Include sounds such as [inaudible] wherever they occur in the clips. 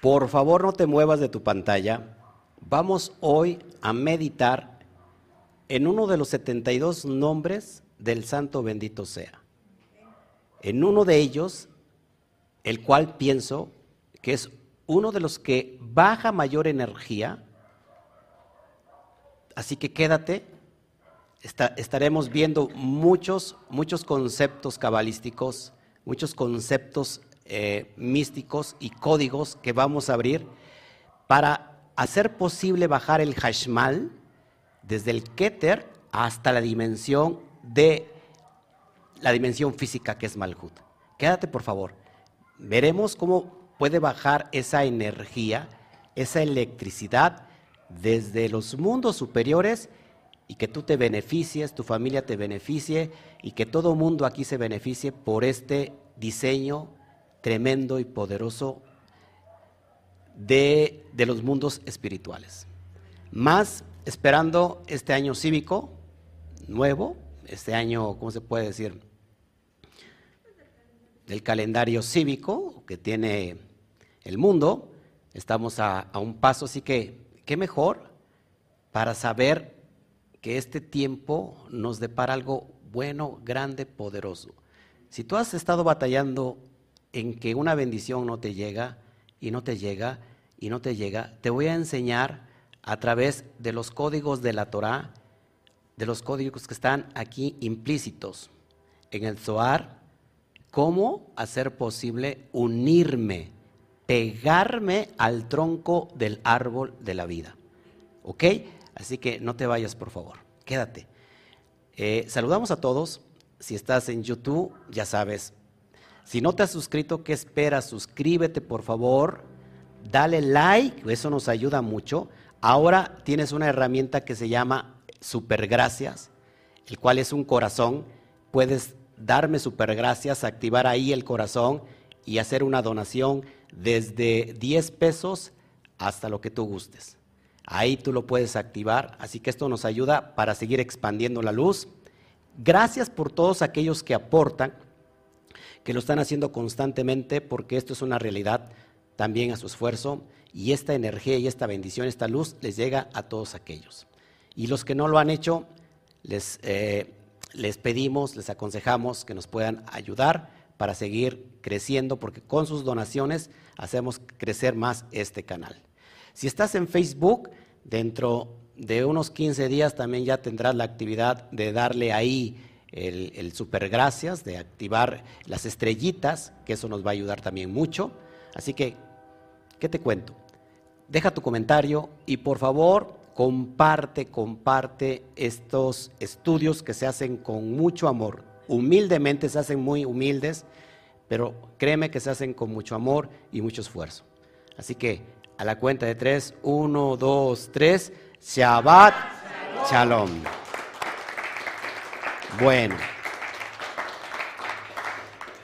Por favor, no te muevas de tu pantalla. Vamos hoy a meditar en uno de los 72 nombres del Santo bendito sea. En uno de ellos, el cual pienso que es uno de los que baja mayor energía. Así que quédate. estaremos viendo muchos, muchos conceptos cabalísticos, muchos conceptos eh, místicos y códigos que vamos a abrir para hacer posible bajar el Hashmal desde el Keter hasta la dimensión de la dimensión física que es Malhut. Quédate por favor. Veremos cómo puede bajar esa energía, esa electricidad desde los mundos superiores y que tú te beneficies, tu familia te beneficie y que todo mundo aquí se beneficie por este diseño tremendo y poderoso de, los mundos espirituales. Más esperando este año cívico nuevo, este año, ¿cómo se puede decir? Del calendario cívico que tiene el mundo. Estamos a, a un paso, así que, ¿qué mejor para saber que este tiempo nos depara algo bueno, grande, poderoso? Si tú has estado batallando en que una bendición no te llega y no te llega y no te llega, te voy a enseñar a través de los códigos de la Torah, de los códigos que están aquí implícitos en el Zohar, cómo hacer posible unirme, pegarme al tronco del árbol de la vida. ¿Ok? Así que no te vayas, por favor. Quédate. Eh, saludamos a todos. Si estás en YouTube, ya sabes, si no te has suscrito, ¿qué esperas? Suscríbete, por favor. Dale like, eso nos ayuda mucho. Ahora tienes una herramienta que se llama Supergracias, el cual es un corazón. Puedes darme Supergracias, activar ahí el corazón y hacer una donación desde 10 pesos hasta lo que tú gustes. Ahí tú lo puedes activar, así que esto nos ayuda para seguir expandiendo la luz. Gracias por todos aquellos que aportan que lo están haciendo constantemente porque esto es una realidad también a su esfuerzo y esta energía y esta bendición, esta luz les llega a todos aquellos. Y los que no lo han hecho, les, eh, les pedimos, les aconsejamos que nos puedan ayudar para seguir creciendo porque con sus donaciones hacemos crecer más este canal. Si estás en Facebook, dentro de unos 15 días también ya tendrás la actividad de darle ahí el, super gracias, de activar las estrellitas, que eso nos va a ayudar también mucho. Así que, ¿qué te cuento? Deja tu comentario y por favor comparte, comparte estos estudios que se hacen con mucho amor. Humildemente se hacen muy humildes, pero créeme que se hacen con mucho amor y mucho esfuerzo. Así que a la cuenta de tres, uno, dos, tres, Shabbat Shalom. Bueno,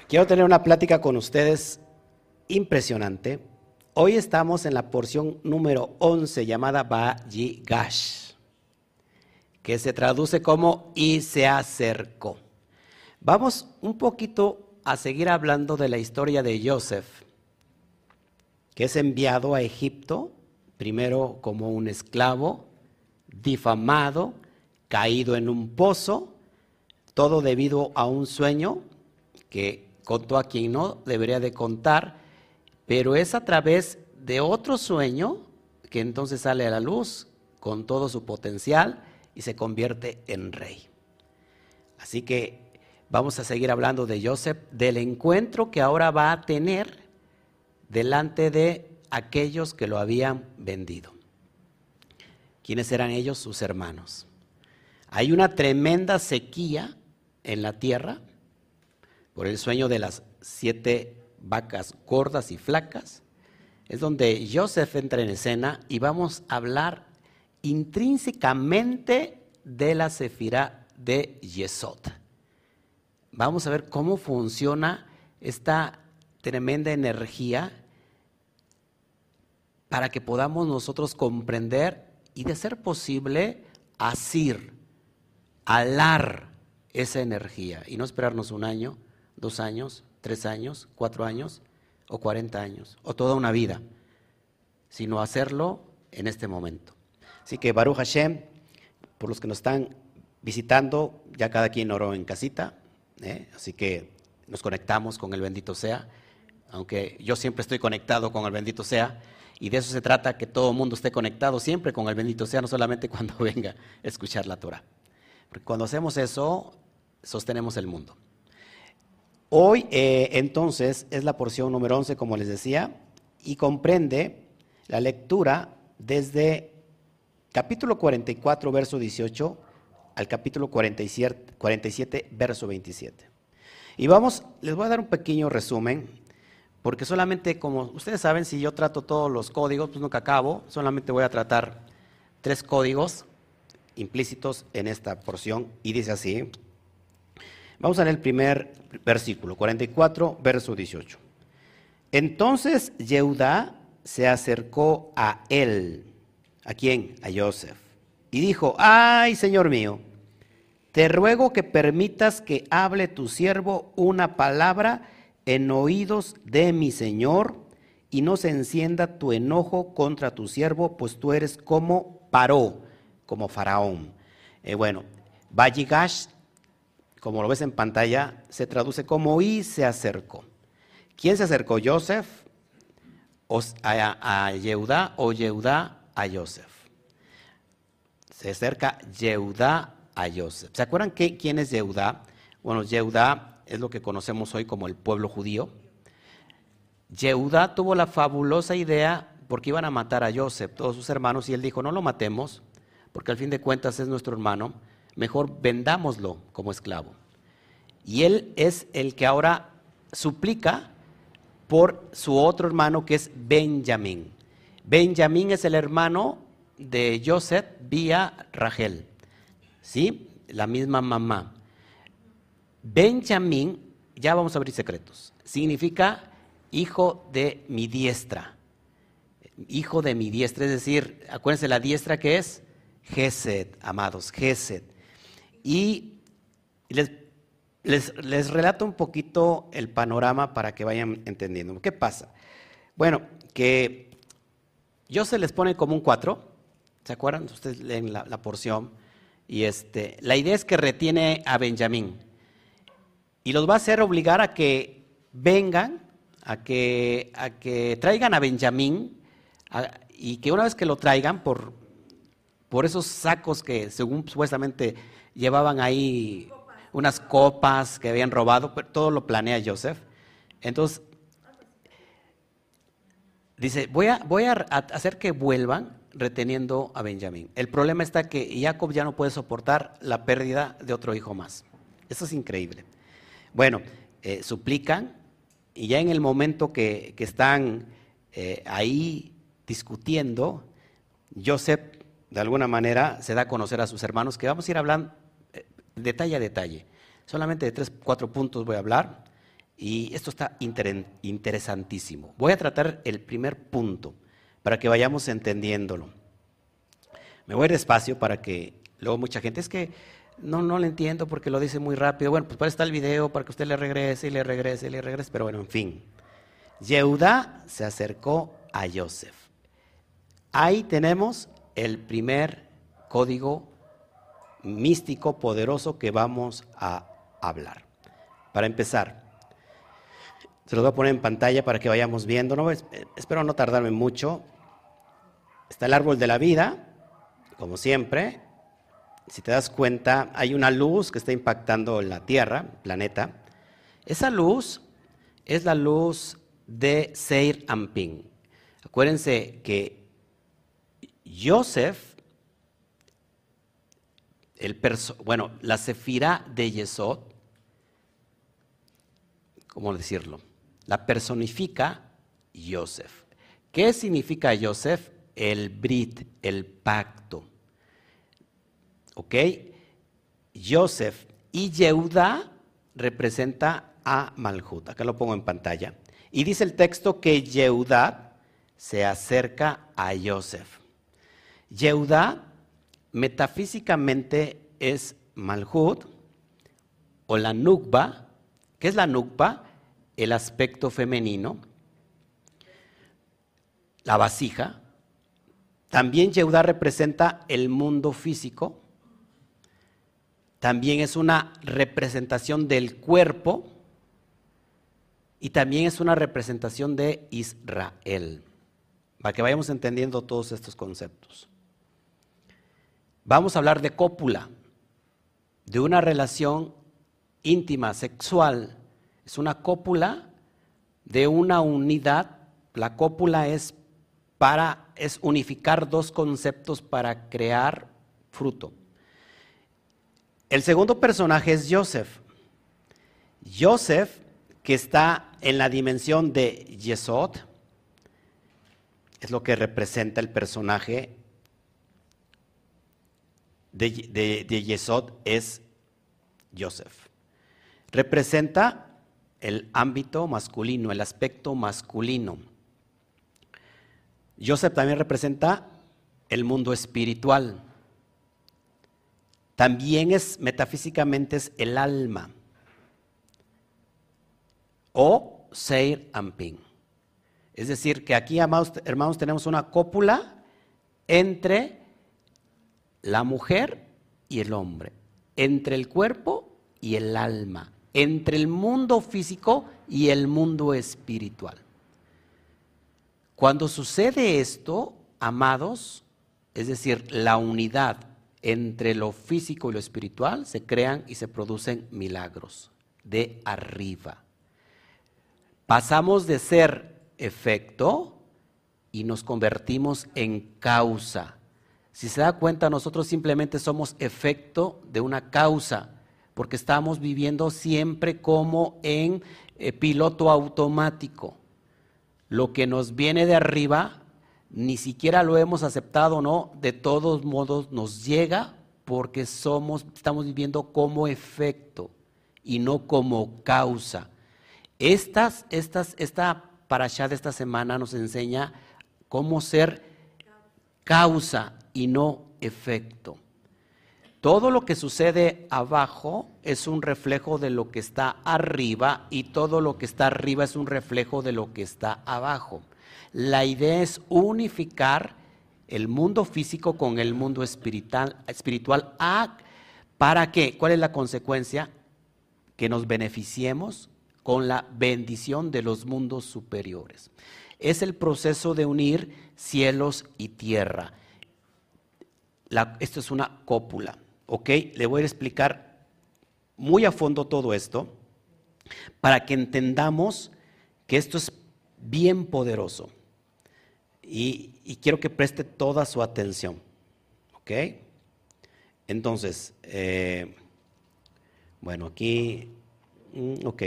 quiero tener una plática con ustedes impresionante. Hoy estamos en la porción número 11 llamada Gash, que se traduce como y se acercó. Vamos un poquito a seguir hablando de la historia de Joseph, que es enviado a Egipto, primero como un esclavo, difamado, caído en un pozo, todo debido a un sueño que contó a quien no debería de contar, pero es a través de otro sueño que entonces sale a la luz con todo su potencial y se convierte en rey. Así que vamos a seguir hablando de Joseph, del encuentro que ahora va a tener delante de aquellos que lo habían vendido. ¿Quiénes eran ellos? Sus hermanos. Hay una tremenda sequía en la tierra por el sueño de las siete vacas gordas y flacas, es donde Joseph entra en escena y vamos a hablar intrínsecamente de la sefirá de Yesod. Vamos a ver cómo funciona esta tremenda energía para que podamos nosotros comprender y de ser posible asir, alar esa energía y no esperarnos un año, dos años, tres años, cuatro años o cuarenta años o toda una vida. sino hacerlo en este momento. Así que Baruch Hashem, por los que nos están visitando, ya cada quien oró en casita, ¿eh? así que nos conectamos con el bendito sea, aunque yo siempre estoy conectado con el bendito sea, y de eso se trata, que todo el mundo esté conectado siempre con el bendito sea, no solamente [laughs] cuando venga a escuchar la Torah. Porque cuando hacemos eso, sostenemos el mundo. Hoy, eh, entonces, es la porción número 11, como les decía, y comprende la lectura desde capítulo 44, verso 18, al capítulo 47, 47, verso 27. Y vamos, les voy a dar un pequeño resumen, porque solamente, como ustedes saben, si yo trato todos los códigos, pues nunca acabo, solamente voy a tratar tres códigos implícitos en esta porción, y dice así, Vamos a leer el primer versículo, 44, verso 18. Entonces Yehudá se acercó a él. ¿A quién? A Joseph. Y dijo, ay, Señor mío, te ruego que permitas que hable tu siervo una palabra en oídos de mi Señor y no se encienda tu enojo contra tu siervo, pues tú eres como Paró, como Faraón. Eh, bueno, Vayigash como lo ves en pantalla, se traduce como y se acercó. ¿Quién se acercó? ¿Joseph a, Yehudá o Yehudá a Joseph? Se acerca Yehudá a Joseph. ¿Se acuerdan quién es Yehudá? Bueno, Yehudá es lo que conocemos hoy como el pueblo judío. Yehudá tuvo la fabulosa idea porque iban a matar a Joseph, todos sus hermanos, y él dijo, no lo matemos, porque al fin de cuentas es nuestro hermano mejor vendámoslo como esclavo. Y él es el que ahora suplica por su otro hermano que es Benjamín. Benjamín es el hermano de Joseph vía Rachel. ¿Sí? La misma mamá. Benjamín, ya vamos a abrir secretos, significa hijo de mi diestra. Hijo de mi diestra, es decir, acuérdense la diestra que es Gesed, amados, Gesed. Y les, relato un poquito el panorama para que vayan entendiendo. ¿Qué pasa? Bueno, que yo se les pone como un 4, ¿se acuerdan? Ustedes leen la, porción. Y este, la idea es que retiene a Benjamín. Y los va a hacer obligar a que vengan, a que, a que traigan a Benjamín, y que una vez que lo traigan por, por esos sacos que según supuestamente llevaban ahí unas copas que habían robado, todo lo planea Joseph. Entonces, dice, voy a, voy a hacer que vuelvan reteniendo a Benjamín. El problema está que Jacob ya no puede soportar la pérdida de otro hijo más. Eso es increíble. Bueno, eh, suplican y ya en el momento que, están eh, ahí discutiendo, Joseph de alguna manera se da a conocer a sus hermanos que vamos a ir hablando detalle a detalle. Solamente de tres, cuatro puntos voy a hablar y esto está interesantísimo. Voy a tratar el primer punto para que vayamos entendiéndolo. Me voy despacio para que luego mucha gente, es que no, no lo entiendo porque lo dice muy rápido. Bueno, pues para está el video, para que usted le regrese y le regrese y le regrese, pero bueno, en fin. Yehuda se acercó a Joseph. Ahí tenemos el primer código místico, poderoso que vamos a hablar. Para empezar, se los voy a poner en pantalla para que vayamos viendo. ¿no? Espero no tardarme mucho. Está el árbol de la vida, como siempre. Si te das cuenta, hay una luz que está impactando la Tierra, planeta. Esa luz es la luz de Seir Amping. Acuérdense que Joseph bueno, la sefira de Yesod, ¿cómo decirlo? La personifica Yosef. ¿Qué significa Yosef? El Brit, el pacto. ¿Ok? Yosef y Yehuda representa a Malhut. Acá lo pongo en pantalla. Y dice el texto que Yehuda se acerca a Yosef. Yehuda metafísicamente es Malhut o la Nukba. ¿Qué es la Nukba? El aspecto femenino. La vasija, También Yehudá representa el mundo físico. También es una representación del cuerpo. Y también es una representación de Israel. Para que vayamos entendiendo todos estos conceptos. Vamos a hablar de cópula, de una relación íntima, sexual. Es una cópula de una unidad. La cópula es para es unificar dos conceptos para crear fruto. El segundo personaje es Joseph. Joseph, que está en la dimensión de Yesod, es lo que representa el personaje de, Yesod, es Joseph. Representa el ámbito masculino, el aspecto masculino. Joseph también representa el mundo espiritual. También es metafísicamente es el alma. O Seir Amping. Es decir, que aquí, hermanos, tenemos una cópula entre la mujer y el hombre, entre el cuerpo y el alma, entre el mundo físico y el mundo espiritual. Cuando sucede esto, amados, es decir, la unidad entre lo físico y lo espiritual, se crean y se producen milagros de arriba. Pasamos de ser efecto y nos convertimos en causa. Si se da cuenta, nosotros simplemente somos efecto de una causa, porque estamos viviendo siempre como en eh, piloto automático. Lo que nos viene de arriba, ni siquiera lo hemos aceptado, ¿no? De todos modos nos llega porque somos, estamos viviendo como efecto y no como causa. Estas, estas, esta allá de esta semana nos enseña cómo ser causa y no efecto. Todo lo que sucede abajo es un reflejo de lo que está arriba y todo lo que está arriba es un reflejo de lo que está abajo. La idea es unificar el mundo físico con el mundo espiritual. espiritual ¿Para qué? ¿Cuál es la consecuencia? Que nos beneficiemos con la bendición de los mundos superiores. Es el proceso de unir cielos y tierra. Esto es una cópula. ¿ok? Le voy a explicar muy a fondo todo esto para que entendamos que esto es bien poderoso. Y, quiero que preste toda su atención, ¿ok? Entonces, eh, bueno, aquí, mm, ok,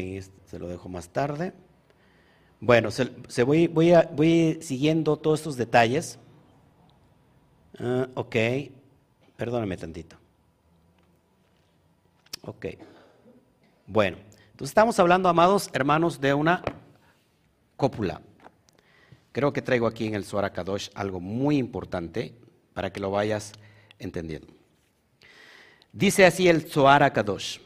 se lo dejo más tarde. Bueno, se, voy siguiendo todos estos detalles. Ah, ok, perdóname tantito. Ok. Bueno, entonces estamos hablando, amados hermanos, de una cópula. Creo que traigo aquí en el Suara Kadosh algo muy importante para que lo vayas entendiendo. Dice así el Zohar Kadosh.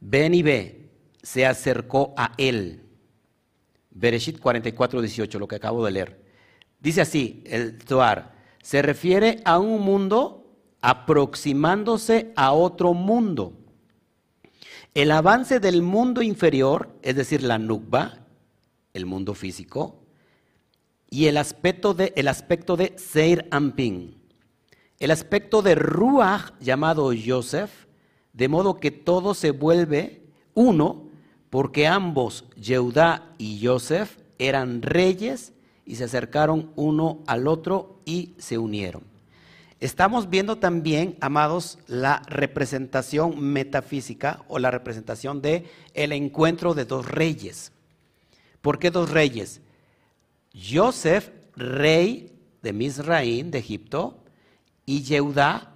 Ven y ve, se acercó a él. Bereshit 44, 18, lo que acabo de leer. Dice así el Zohar, se refiere a un mundo aproximándose a otro mundo. El avance del mundo inferior, es decir, la nukba, el mundo físico, y el aspecto de, el aspecto de Seir Ampin, el aspecto de Ruach llamado Joseph, de modo que todo se vuelve uno, porque ambos, Yehudá y Joseph, eran reyes y se acercaron uno al otro y se unieron. Estamos viendo también, amados, la representación metafísica o la representación de el encuentro de dos reyes. ¿Por qué dos reyes? Joseph, rey de Misraín, de Egipto, y Yehudá,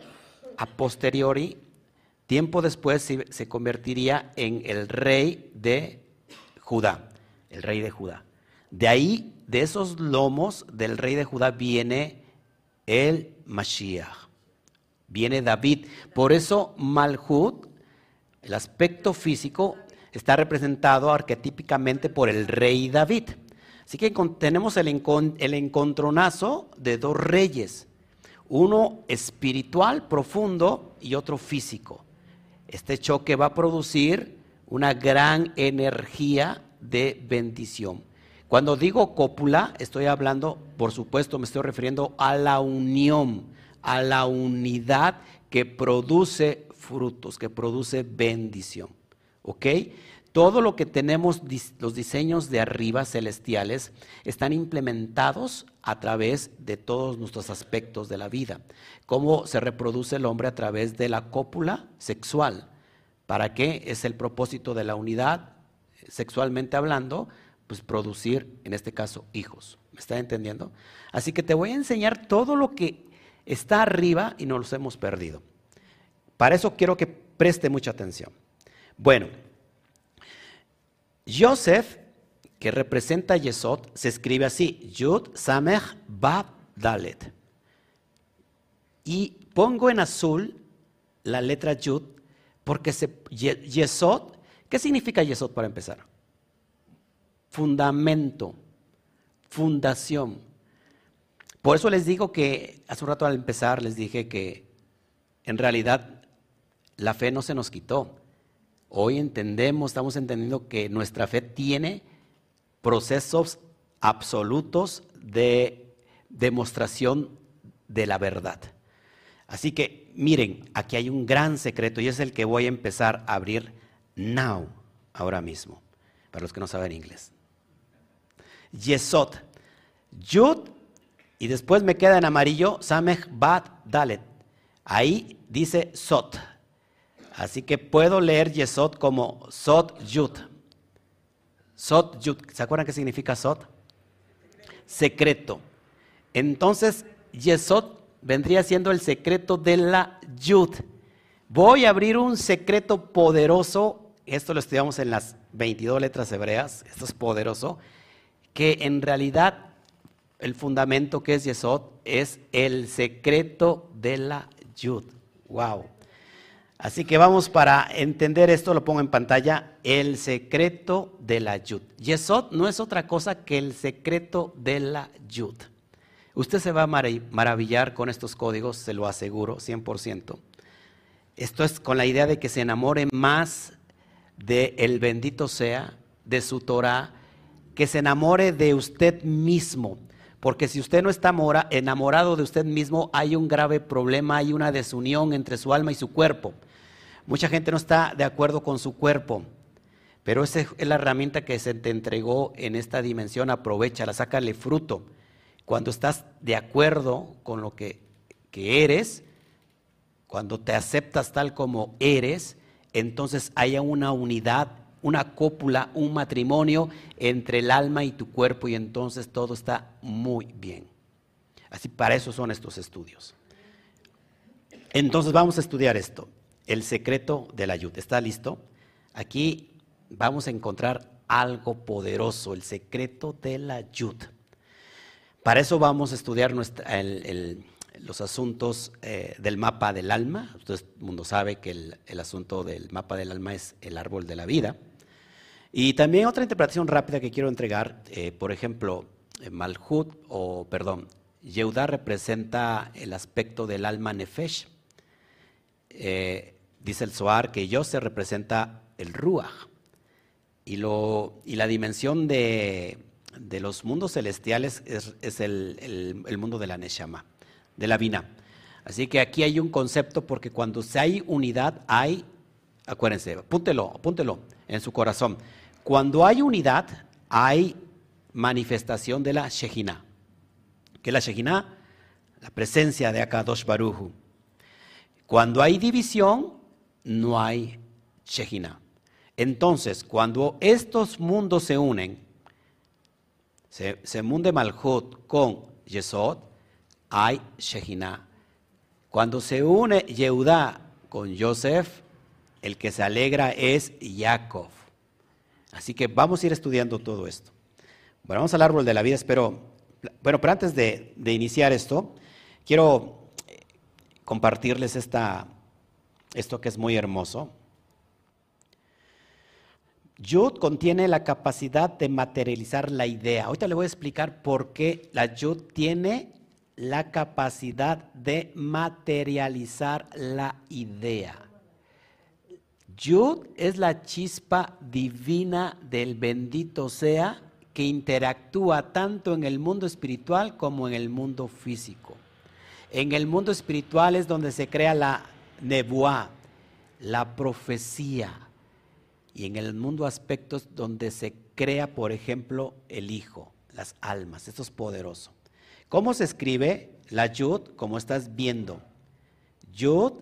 a posteriori, tiempo después se, convertiría en el rey de Judá, el rey de Judá. De ahí, de esos lomos del rey de Judá viene el Mashiach. Viene David. Por eso Malhut, el aspecto físico, está representado arquetípicamente por el rey David. Así que tenemos el, encontronazo de dos reyes, uno espiritual profundo y otro físico. Este choque va a producir una gran energía de bendición. Cuando digo cópula, estoy hablando, por supuesto, me estoy refiriendo a la unión, a la unidad que produce frutos, que produce bendición. ¿Ok? Todo lo que tenemos, los diseños de arriba celestiales, están implementados a través de todos nuestros aspectos de la vida. Cómo se reproduce el hombre a través de la cópula sexual. ¿Para qué? Es el propósito de la unidad, sexualmente hablando, pues producir, en este caso, hijos. ¿Me está entendiendo? Así que te voy a enseñar todo lo que está arriba y nos los hemos perdido. Para eso quiero que preste mucha atención. Bueno, Joseph, que representa Yesod, se escribe así, Yud Samech Bab Dalet. Y pongo en azul la letra Yud porque Yesod, ¿qué significa Yesod para empezar? Fundamento, fundación. Por eso les digo que, hace un rato al empezar, les dije que en realidad la fe no se nos quitó. Hoy entendemos, estamos entendiendo que nuestra fe tiene procesos absolutos de demostración de la verdad. Así que miren, aquí hay un gran secreto y es el que voy a empezar a abrir now, ahora mismo, para los que no saben inglés. Yesod. Yud, y después me queda en amarillo, Samech Bat Dalet. Ahí dice Sot. Así que puedo leer Yesod como Sot Yud. Sot Yud. ¿Se acuerdan qué significa Sot? Secreto. Entonces, Yesod vendría siendo el secreto de la Yud. Voy a abrir un secreto poderoso. Esto lo estudiamos en las 22 letras hebreas. Esto es poderoso que en realidad el fundamento que es Yesod es el secreto de la Yud. Wow. Así que vamos para entender esto, lo pongo en pantalla, el secreto de la Yud. Yesod no es otra cosa que el secreto de la Yud. Usted se va a maravillar con estos códigos, se lo aseguro, 100%. Esto es con la idea de que se enamore más de el bendito sea, de su Torah, que se enamore de usted mismo. Porque si usted no está enamorado de usted mismo, hay un grave problema, hay una desunión entre su alma y su cuerpo. Mucha gente no está de acuerdo con su cuerpo, pero esa es la herramienta que se te entregó en esta dimensión, aprovechala, sácale fruto. Cuando estás de acuerdo con lo que, que eres, cuando te aceptas tal como eres, entonces haya una unidad una cópula, un matrimonio entre el alma y tu cuerpo y entonces todo está muy bien. Así para eso son estos estudios. Entonces vamos a estudiar esto, el secreto de la. ¿Está listo? Aquí vamos a encontrar algo poderoso, el secreto de la ayuda. Para eso vamos a estudiar los asuntos eh, del mapa del alma. Todo el mundo sabe que el asunto del mapa del alma es el árbol de la vida. Y también otra interpretación rápida que quiero entregar, eh, por ejemplo, eh, Malhut o, perdón, Yehuda representa el aspecto del alma nefesh. Eh, dice el Zohar que se representa el Ruach. Y, lo, y la dimensión de, los mundos celestiales es, el, mundo de la Neshama, de la Vina. Así que aquí hay un concepto porque cuando hay unidad hay, acuérdense, apúntelo, apúntelo en su corazón. Cuando hay unidad, hay manifestación de la Shejina. ¿Qué es la Shejina? La presencia de Akadosh Baruju. Cuando hay división, no hay Shejina. Entonces, cuando estos mundos se unen, se, se munde Malhut con Yesod, hay Shejina. Cuando se une Yehudá con Yosef, el que se alegra es Jacob. Así que vamos a ir estudiando todo esto. Bueno, vamos al árbol de la vida, espero. Bueno, pero antes de, iniciar esto, quiero eh, compartirles esta, esto que es muy hermoso. Yud contiene la capacidad de materializar la idea. Ahorita le voy a explicar por qué la Yud tiene la capacidad de materializar la idea. Yud es la chispa divina del bendito sea que interactúa tanto en el mundo espiritual como en el mundo físico. En el mundo espiritual es donde se crea la nebuá, la profecía. Y en el mundo aspectos donde se crea, por ejemplo, el Hijo, las almas. Esto es poderoso. ¿Cómo se escribe la Yud? Como estás viendo. Yud,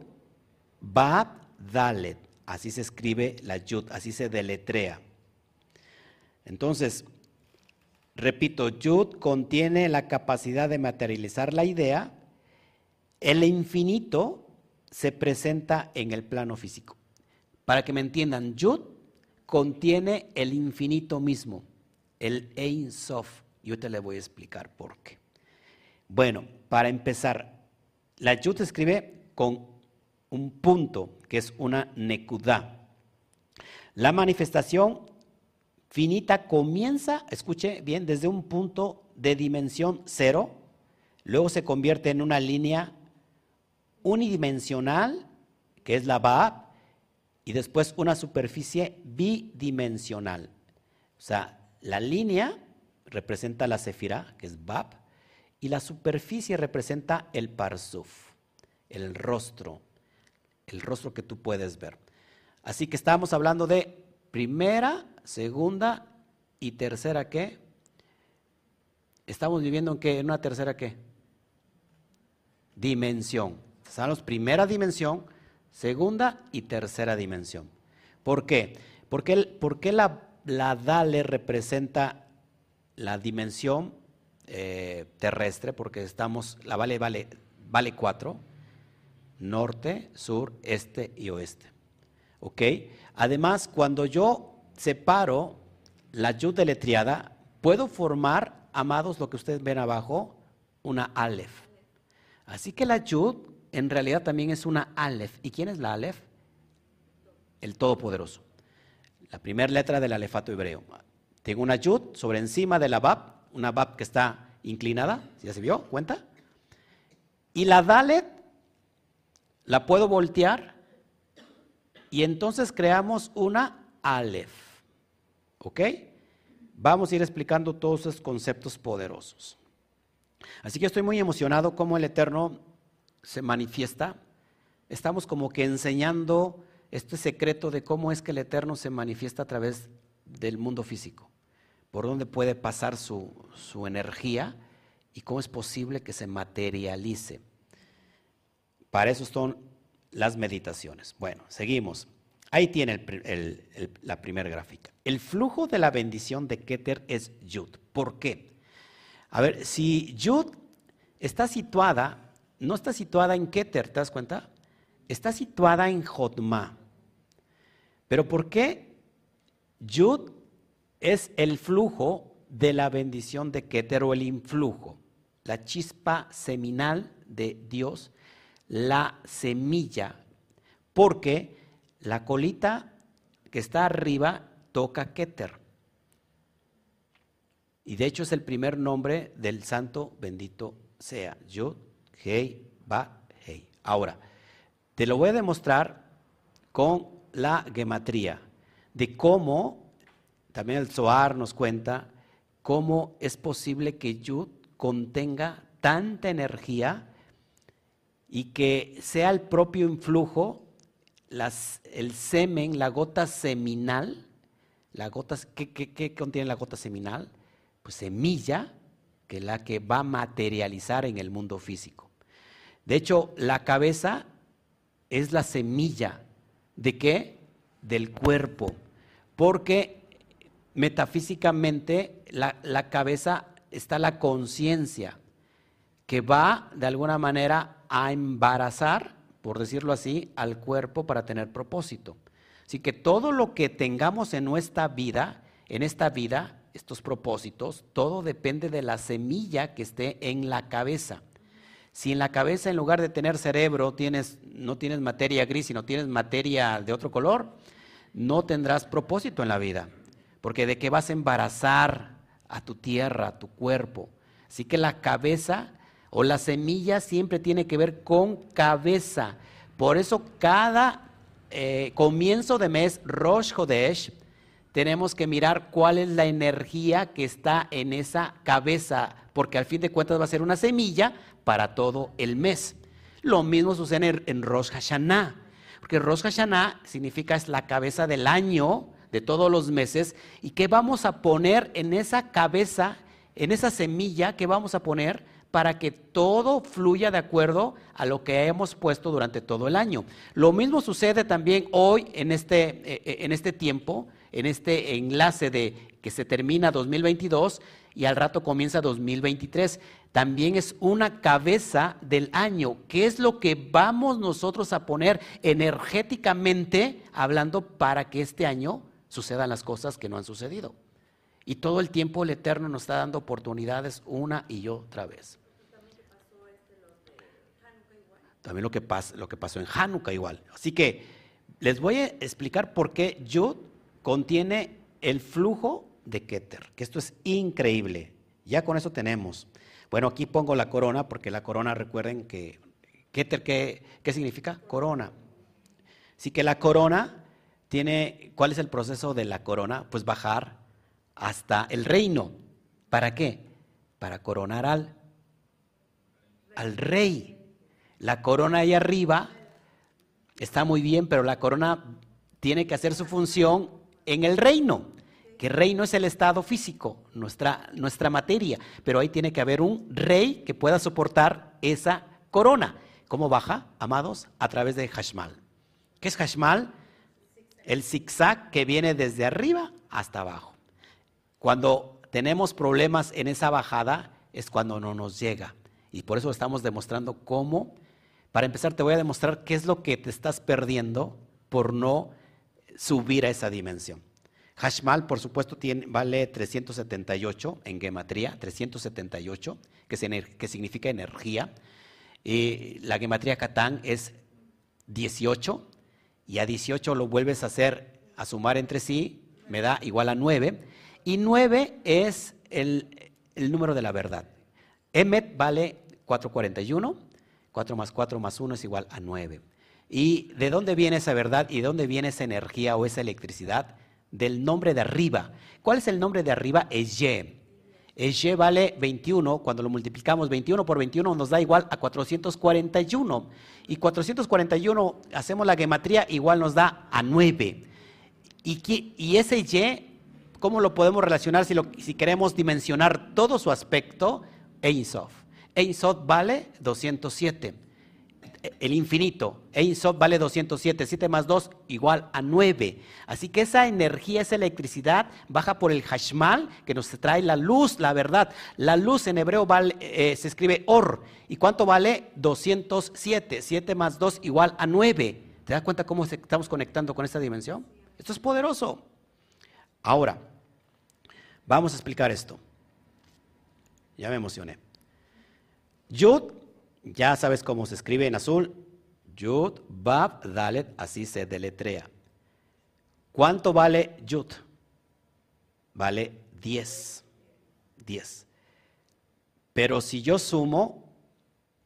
Bab, Dalet. Así se escribe la Yud, así se deletrea. Entonces, repito, Yud contiene la capacidad de materializar la idea el infinito se presenta en el plano físico. Para que me entiendan, Yud contiene el infinito mismo, el Ein Sof. Yo te le voy a explicar por qué. Bueno, para empezar, la Yud se escribe con un punto, que es una Nekudá. La manifestación finita comienza, escuche bien, desde un punto de dimensión cero, luego se convierte en una línea unidimensional, que es la Bab, y después una superficie bidimensional. O sea, la línea representa la Sefirá, que es Bab, y la superficie representa el Parsuf, el rostro, el rostro que tú puedes ver. Así que estamos hablando de primera, segunda y tercera qué. Estamos viviendo en qué? En una tercera qué? Dimensión. Sabemos primera dimensión, segunda y tercera dimensión. ¿Por qué? Porque, porque la, la, Dale representa la dimensión eh, terrestre, porque estamos, la Vale vale, vale cuatro, norte, sur, este y oeste. ¿Ok? Además, cuando yo separo la yud deletreada, puedo formar, amados, lo que ustedes ven abajo, una Aleph. Así que la yud en realidad también es una Aleph. ¿Y quién es la Aleph? El Todopoderoso. La primera letra del alefato hebreo. Tengo una Yud sobre encima de la Bab, una Bab que está inclinada, ¿ya se vio? ¿Cuenta? Y la Dalet la puedo voltear y entonces creamos una Aleph. ¿Ok? Vamos a ir explicando todos esos conceptos poderosos. Así que estoy muy emocionado como el Eterno se manifiesta, estamos como que enseñando este secreto de cómo es que el Eterno se manifiesta a través del mundo físico, por dónde puede pasar su, energía y cómo es posible que se materialice. Para eso son las meditaciones. Bueno, seguimos. Ahí tiene la primera gráfica. El flujo de la bendición de Keter es Yud. ¿Por qué? A ver, si Yud está situada no está situada en Keter, ¿te das cuenta? Está situada en Jotma. Pero ¿por qué Yud es el flujo de la bendición de Keter o el influjo? La chispa seminal de Dios, la semilla. Porque la colita que está arriba toca Keter. Y de hecho es el primer nombre del santo bendito sea, Yud Hei, Ba, Hei. Ahora, te lo voy a demostrar con la gematría, de cómo, también el Zohar nos cuenta, cómo es posible que Yud contenga tanta energía y que sea el propio influjo, el semen, la gota seminal, la gota, ¿qué, qué contiene la gota seminal? Pues semilla, que es la que va a materializar en el mundo físico. De hecho, la cabeza es la semilla. ¿De qué? Del cuerpo. Porque metafísicamente la, la cabeza está la conciencia que va de alguna manera a embarazar, por decirlo así, al cuerpo para tener propósito. Así que todo lo que tengamos en nuestra vida, en esta vida, estos propósitos, todo depende de la semilla que esté en la cabeza. Si en la cabeza en lugar de tener cerebro tienes, no tienes materia gris, sino tienes materia de otro color, no tendrás propósito en la vida, porque de qué vas a embarazar a tu tierra, a tu cuerpo. Así que la cabeza o la semilla siempre tiene que ver con cabeza. Por eso cada eh, comienzo de mes, Rosh Hodesh, tenemos que mirar cuál es la energía que está en esa cabeza, porque al fin de cuentas va a ser una semilla para todo el mes. Lo mismo sucede en, Rosh Hashanah, porque Rosh Hashanah significa es la cabeza del año, de todos los meses, y qué vamos a poner en esa cabeza, en esa semilla que vamos a poner para que todo fluya de acuerdo a lo que hemos puesto durante todo el año. Lo mismo sucede también hoy en este, eh, eh, en este tiempo, en este enlace de que se termina 2022 y al rato comienza 2023. También es una cabeza del año. ¿Qué es lo que vamos nosotros a poner energéticamente hablando para que este año sucedan las cosas que no han sucedido? Y todo el tiempo el Eterno nos está dando oportunidades una y otra vez. También lo que, pasó en Hanukkah igual. Así que les voy a explicar por qué Yud contiene el flujo de Keter, que esto es increíble. Ya con eso tenemos. Bueno, aquí pongo la corona, porque la corona, recuerden que Keter, ¿qué, qué significa? Corona. Así que la corona tiene, ¿cuál es el proceso de la corona? Pues bajar hasta el reino. ¿Para qué? Para coronar al, al rey. La corona ahí arriba está muy bien, pero la corona tiene que hacer su función en el reino, que reino es el estado físico, nuestra, nuestra materia, pero ahí tiene que haber un rey que pueda soportar esa corona. ¿Cómo baja, amados? A través de Hashmal. ¿Qué es Hashmal? El zigzag que viene desde arriba hasta abajo. Cuando tenemos problemas en esa bajada es cuando no nos llega. Y por eso estamos demostrando cómo para empezar, te voy a demostrar qué es lo que te estás perdiendo por no subir a esa dimensión. Hashmal, por supuesto, vale 378 en gematría, 378, que, significa energía. Y la gematría Catán es 18, y a 18 lo vuelves a hacer, a sumar entre sí, me da igual a 9. Y 9 es el, el número de la verdad. Emet vale 441 4 más 4 más 1 es igual a 9. ¿Y de dónde viene esa verdad y de dónde viene esa energía o esa electricidad? Del nombre de arriba. ¿Cuál es el nombre de arriba? Es Y. Es Y vale 21, cuando lo multiplicamos 21 por 21 nos da igual a 441. Y 441, hacemos la gematría, igual nos da a 9. Y, y ese Y, ¿cómo lo podemos relacionar si, lo, si queremos dimensionar todo su aspecto? Ein. Ein vale 207. El infinito. Ein vale 207. 7 más 2 igual a 9. Así que esa energía, esa electricidad baja por el hashmal que nos trae la luz, la verdad. La luz en hebreo vale, eh, se escribe or. ¿Y cuánto vale? 207. 7 más 2 igual a 9. ¿Te das cuenta cómo estamos conectando con esta dimensión? Esto es poderoso. Ahora, vamos a explicar esto. Ya me emocioné. Yud, ya sabes cómo se escribe en azul. Yud, Bab, Dalet, así se deletrea. ¿Cuánto vale Yud? Vale 10. 10. Pero si yo sumo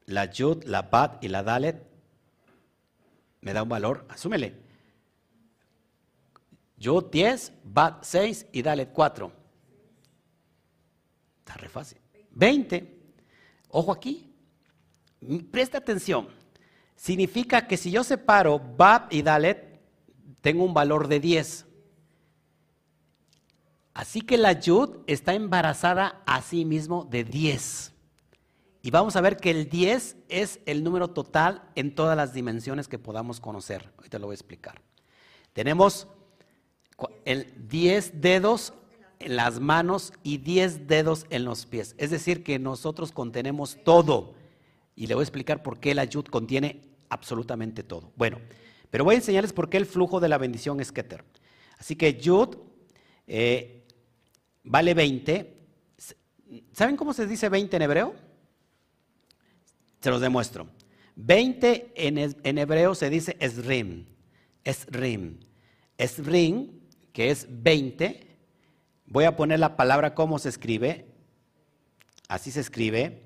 la Yud, la Bab y la Dalet, me da un valor, asúmele. Yud 10, Bab 6 y Dalet 4. Está re fácil. 20. Ojo aquí, presta atención. Significa que si yo separo Bab y Dalet, tengo un valor de 10. Así que la Yud está embarazada a sí mismo de 10. Y vamos a ver que el 10 es el número total en todas las dimensiones que podamos conocer. Ahorita lo voy a explicar. Tenemos el 10 dedos las manos y 10 dedos en los pies. Es decir, que nosotros contenemos todo. Y le voy a explicar por qué la yud contiene absolutamente todo. Bueno, pero voy a enseñarles por qué el flujo de la bendición es Keter. Así que yud eh, vale 20. ¿Saben cómo se dice 20 en hebreo? Se los demuestro. 20 en, en hebreo se dice esrim. Esrim. es ring, que es 20. Voy a poner la palabra como se escribe. Así se escribe.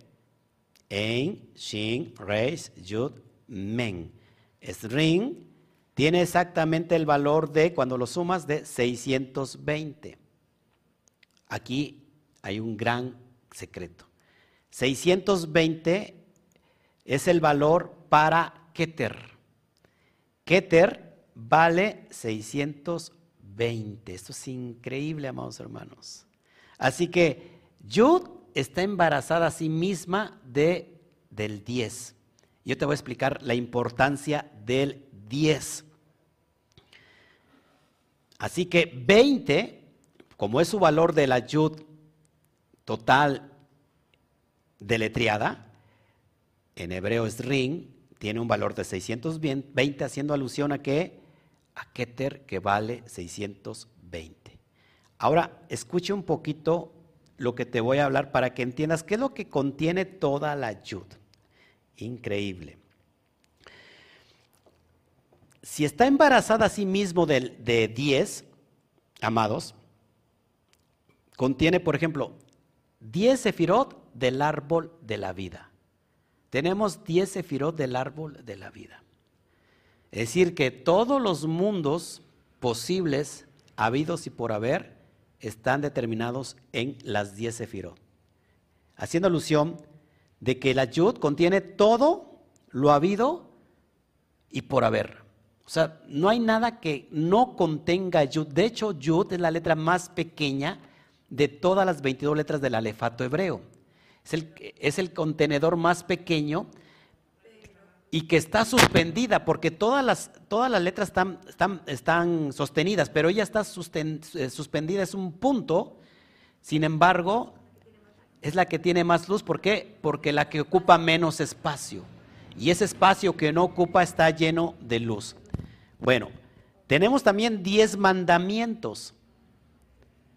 Ein, Shin, Reis, Yud, Men. Es ring. Tiene exactamente el valor de, cuando lo sumas, de 620. Aquí hay un gran secreto. 620 es el valor para Keter. Keter vale 620. Esto es increíble, amados hermanos. Así que Yud está embarazada a sí misma de, del 10. Yo te voy a explicar la importancia del 10. Así que 20, como es su valor de la Yud total deletreada, en hebreo es ring, tiene un valor de 620, haciendo alusión a que a Keter que vale 620. Ahora, escuche un poquito lo que te voy a hablar para que entiendas qué es lo que contiene toda la yud. Increíble. Si está embarazada a sí mismo de, de 10, amados, contiene, por ejemplo, 10 sefirot del árbol de la vida. Tenemos 10 sefirot del árbol de la vida. Es decir, que todos los mundos posibles, habidos y por haber, están determinados en las 10 sefirot. Haciendo alusión de que la yud contiene todo lo habido y por haber. O sea, no hay nada que no contenga yud. De hecho, yud es la letra más pequeña de todas las 22 letras del alefato hebreo. Es el, es el contenedor más pequeño y que está suspendida, porque todas las, todas las letras están, están, están sostenidas, pero ella está eh, suspendida, es un punto, sin embargo, es la que tiene más luz, ¿por qué? Porque la que ocupa menos espacio, y ese espacio que no ocupa está lleno de luz. Bueno, tenemos también 10 mandamientos,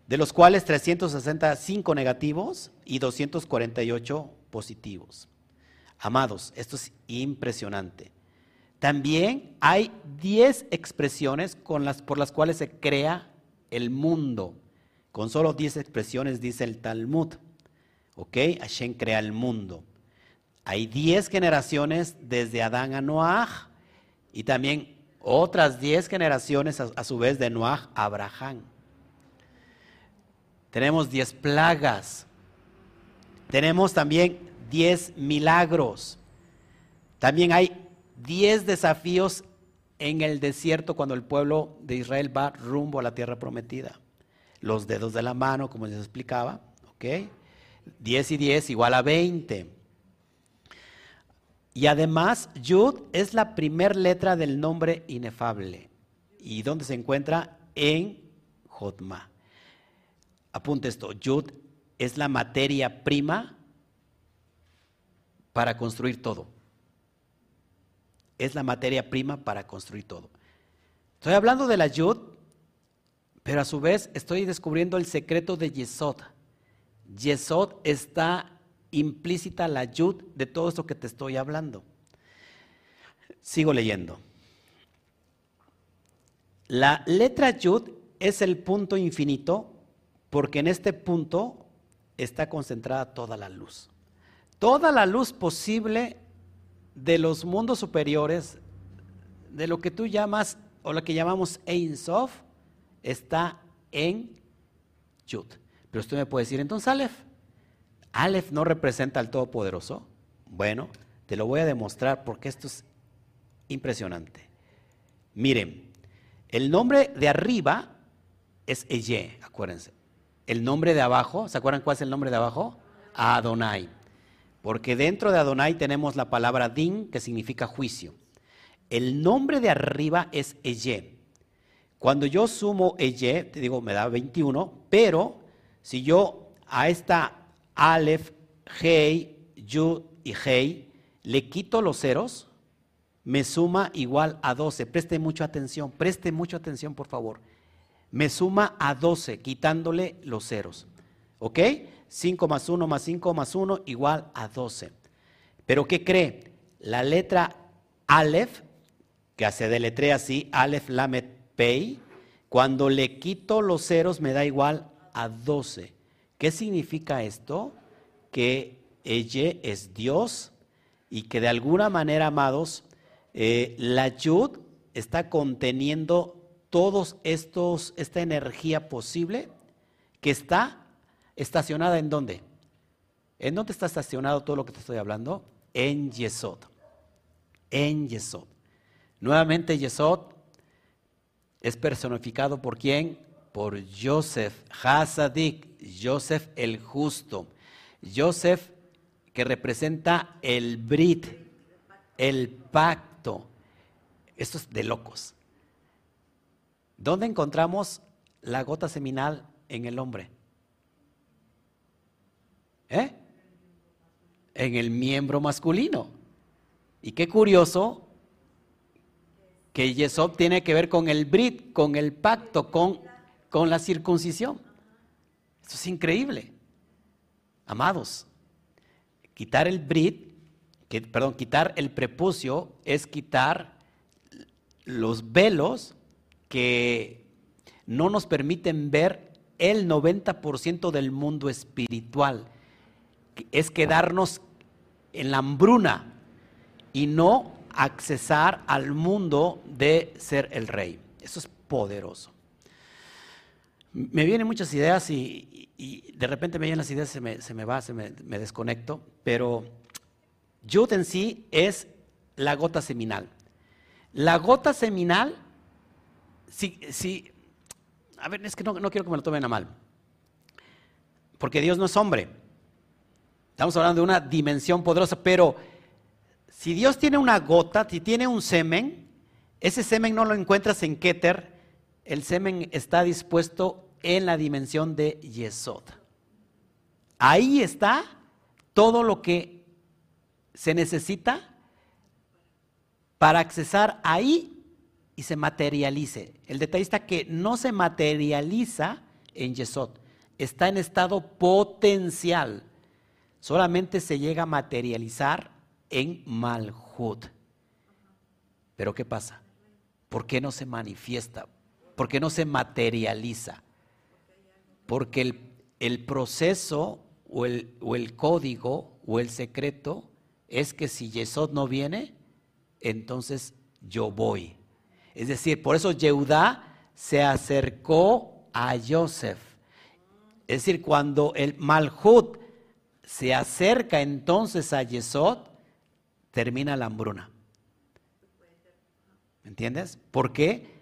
de los cuales 365 negativos y 248 positivos. Amados, esto es impresionante. También hay 10 expresiones por las cuales se crea el mundo. Con solo 10 expresiones dice el Talmud. ¿Ok? Hashem crea el mundo. Hay 10 generaciones desde Adán a Noah y también otras 10 generaciones a, a, su vez de Noah a Abraham. Tenemos diez plagas. Tenemos también diez milagros. También hay diez desafíos en el desierto cuando el pueblo de Israel va rumbo a la tierra prometida. Los dedos de la mano, como les explicaba, ¿ok? 10 y 10 igual a 20. Y además, Yud es la primera letra del nombre inefable. ¿Y dónde se encuentra? En Jotma. Apunte esto, Yud es la materia prima para construir todo. Es la materia prima para construir todo. Estoy hablando de la Yud, pero a su vez estoy descubriendo el secreto de Yesod. Yesod está implícita la Yud de todo esto que te estoy hablando. Sigo leyendo. La letra Yud es el punto infinito porque en este punto está concentrada toda la luz. Toda la luz posible de los mundos superiores, de lo que tú llamas o lo que llamamos Ein Sof, está en Yud. Pero usted me puede decir, entonces Aleph, Aleph no representa al Todopoderoso. Bueno, te lo voy a demostrar porque esto es impresionante. Miren, el nombre de arriba es Eye, acuérdense el nombre de abajo, ¿se acuerdan cuál es el nombre de abajo? Adonai. Porque dentro de Adonai tenemos la palabra din, que significa juicio. El nombre de arriba es Eye. Cuando yo sumo Eye, te digo, me da 21, pero si yo a esta Aleph, Hei, Yud y Hei le quito los ceros, me suma igual a 12. Preste mucha atención, preste mucha atención, por favor me suma a 12, quitándole los ceros. ¿Ok? 5 más 1 más 5 más 1 igual a 12. Pero ¿qué cree? La letra Aleph, que se deletrea así, Aleph Lamet Pei, Cuando le quito los ceros me da igual a 12. ¿Qué significa esto? Que ella es Dios y que de alguna manera, amados, eh, la Yud está conteniendo todos estos, esta energía posible que está estacionada en dónde? ¿En dónde está estacionado todo lo que te estoy hablando? En Yesod. En Yesod. Nuevamente Yesod es personificado por quién? Por Joseph Hasadik, Joseph el justo. Joseph que representa el Brit, el pacto. Esto es de locos. ¿Dónde encontramos la gota seminal en el hombre? ¿Eh? En el miembro masculino. Y qué curioso que Yesod tiene que ver con el Brit, con el pacto, con, con la circuncisión. Esto es increíble. Amados, quitar el Brit, que, perdón, quitar el prepucio es quitar los velos que no nos permiten ver el 90% del mundo espiritual. Es quedarnos en la hambruna y no accesar al mundo de ser el rey. Eso es poderoso. Me vienen muchas ideas y, de repente me vienen las ideas, se me, se me va, se me, desconecto, pero Yud en sí es la gota seminal. La gota seminal, si, si a ver, es que no, no quiero que me lo tomen a mal, porque Dios no es hombre. Estamos hablando de una dimensión poderosa, pero si Dios tiene una gota, si tiene un semen, ese semen no lo encuentras en Keter, el semen está dispuesto en la dimensión de Yesod. Ahí está todo lo que se necesita para accesar ahí y se materialice. El detalle está que no se materializa en Yesod, está en estado potencial. Solamente se llega a materializar en Malhut. Pero ¿qué pasa? ¿Por qué no se manifiesta? ¿Por qué no se materializa? Porque el, el proceso o el, o el, código o el secreto es que si Yesod no viene, entonces yo voy. Es decir, por eso Yehudá se acercó a Joseph. Es decir, cuando el Malhut se acerca entonces a Yesod, termina la hambruna. ¿Me entiendes? ¿Por qué?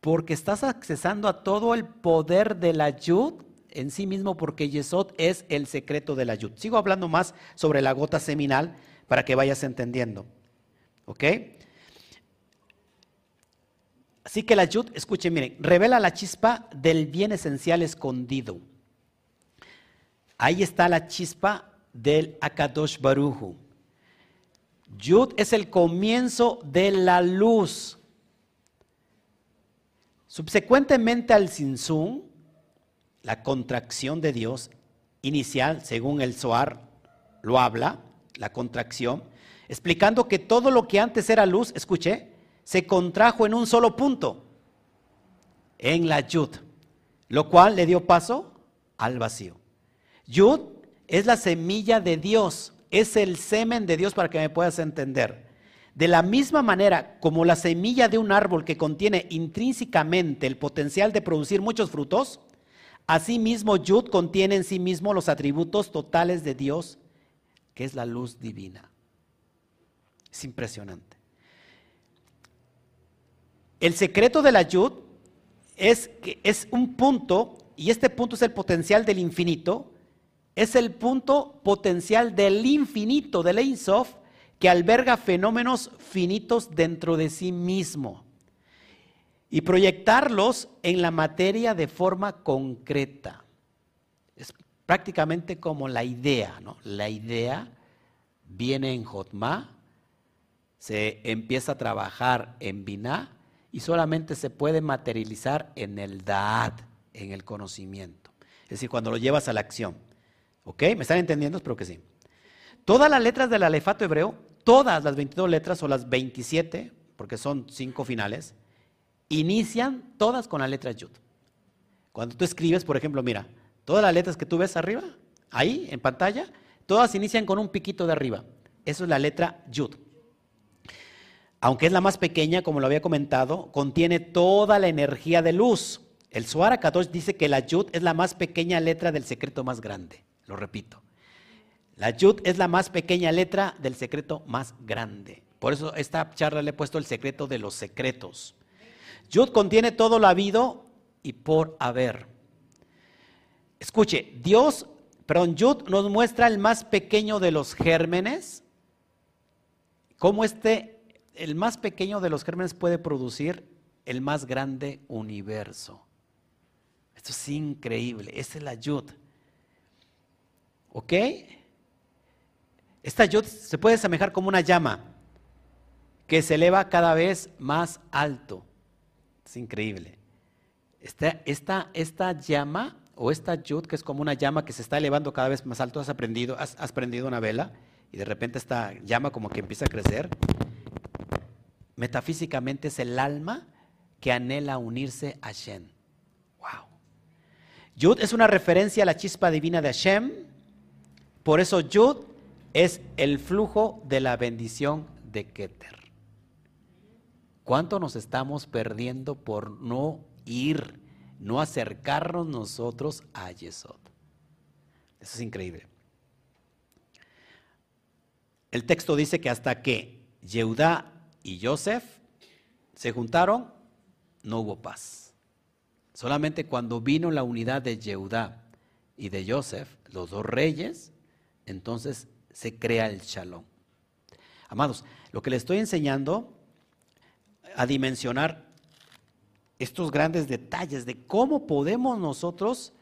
Porque estás accesando a todo el poder de la yud en sí mismo, porque Yesod es el secreto de la yud. Sigo hablando más sobre la gota seminal para que vayas entendiendo. ¿Ok? Así que la yud, escuchen, miren, revela la chispa del bien esencial escondido. Ahí está la chispa del Akadosh Baruju. Yud es el comienzo de la luz. Subsecuentemente al Sinsun, la contracción de Dios inicial, según el Zohar lo habla, la contracción, explicando que todo lo que antes era luz, escuche, se contrajo en un solo punto, en la Yud, lo cual le dio paso al vacío. Yud es la semilla de Dios es el semen de Dios para que me puedas entender. De la misma manera como la semilla de un árbol que contiene intrínsecamente el potencial de producir muchos frutos, asimismo Yud contiene en sí mismo los atributos totales de Dios, que es la luz divina. Es impresionante. El secreto de la Yud es que es un punto, y este punto es el potencial del infinito, es el punto potencial del infinito, del Ein Sof, que alberga fenómenos finitos dentro de sí mismo y proyectarlos en la materia de forma concreta. Es prácticamente como la idea, ¿no? La idea viene en Jotma, se empieza a trabajar en Binah y solamente se puede materializar en el Da'at, en el conocimiento. Es decir, cuando lo llevas a la acción. ¿Ok? ¿Me están entendiendo? Espero que sí. Todas las letras del alefato hebreo, todas las 22 letras o las 27, porque son cinco finales, inician todas con la letra Yud. Cuando tú escribes, por ejemplo, mira, todas las letras que tú ves arriba, ahí en pantalla, todas inician con un piquito de arriba. Eso es la letra Yud. Aunque es la más pequeña, como lo había comentado, contiene toda la energía de luz. El Suara Kadosh dice que la Yud es la más pequeña letra del secreto más grande. Lo repito. La Yud es la más pequeña letra del secreto más grande. Por eso esta charla le he puesto el secreto de los secretos. Yud contiene todo lo habido y por haber. Escuche, Dios, perdón, Yud nos muestra el más pequeño de los gérmenes, cómo este, el más pequeño de los gérmenes puede producir el más grande universo. Esto es increíble, esta es la Yud. ¿Ok? Esta Yud se puede asemejar como una llama que se eleva cada vez más alto. Es increíble. Esta, esta, esta llama o esta yud, que es como una llama que se está elevando cada vez más alto, has aprendido, has, prendido una vela y de repente esta llama como que empieza a crecer. Metafísicamente es el alma que anhela unirse a Hashem. Wow. Yud es una referencia a la chispa divina de Hashem. Por eso Yud es el flujo de la bendición de Keter. ¿Cuánto nos estamos perdiendo por no ir, no acercarnos nosotros a Yesod? Eso es increíble. El texto dice que hasta que Yehudá y Joseph se juntaron, no hubo paz. Solamente cuando vino la unidad de Yehudá y de Joseph, los dos reyes, entonces se crea el shalom. Amados, lo que le estoy enseñando a dimensionar estos grandes detalles de cómo podemos nosotros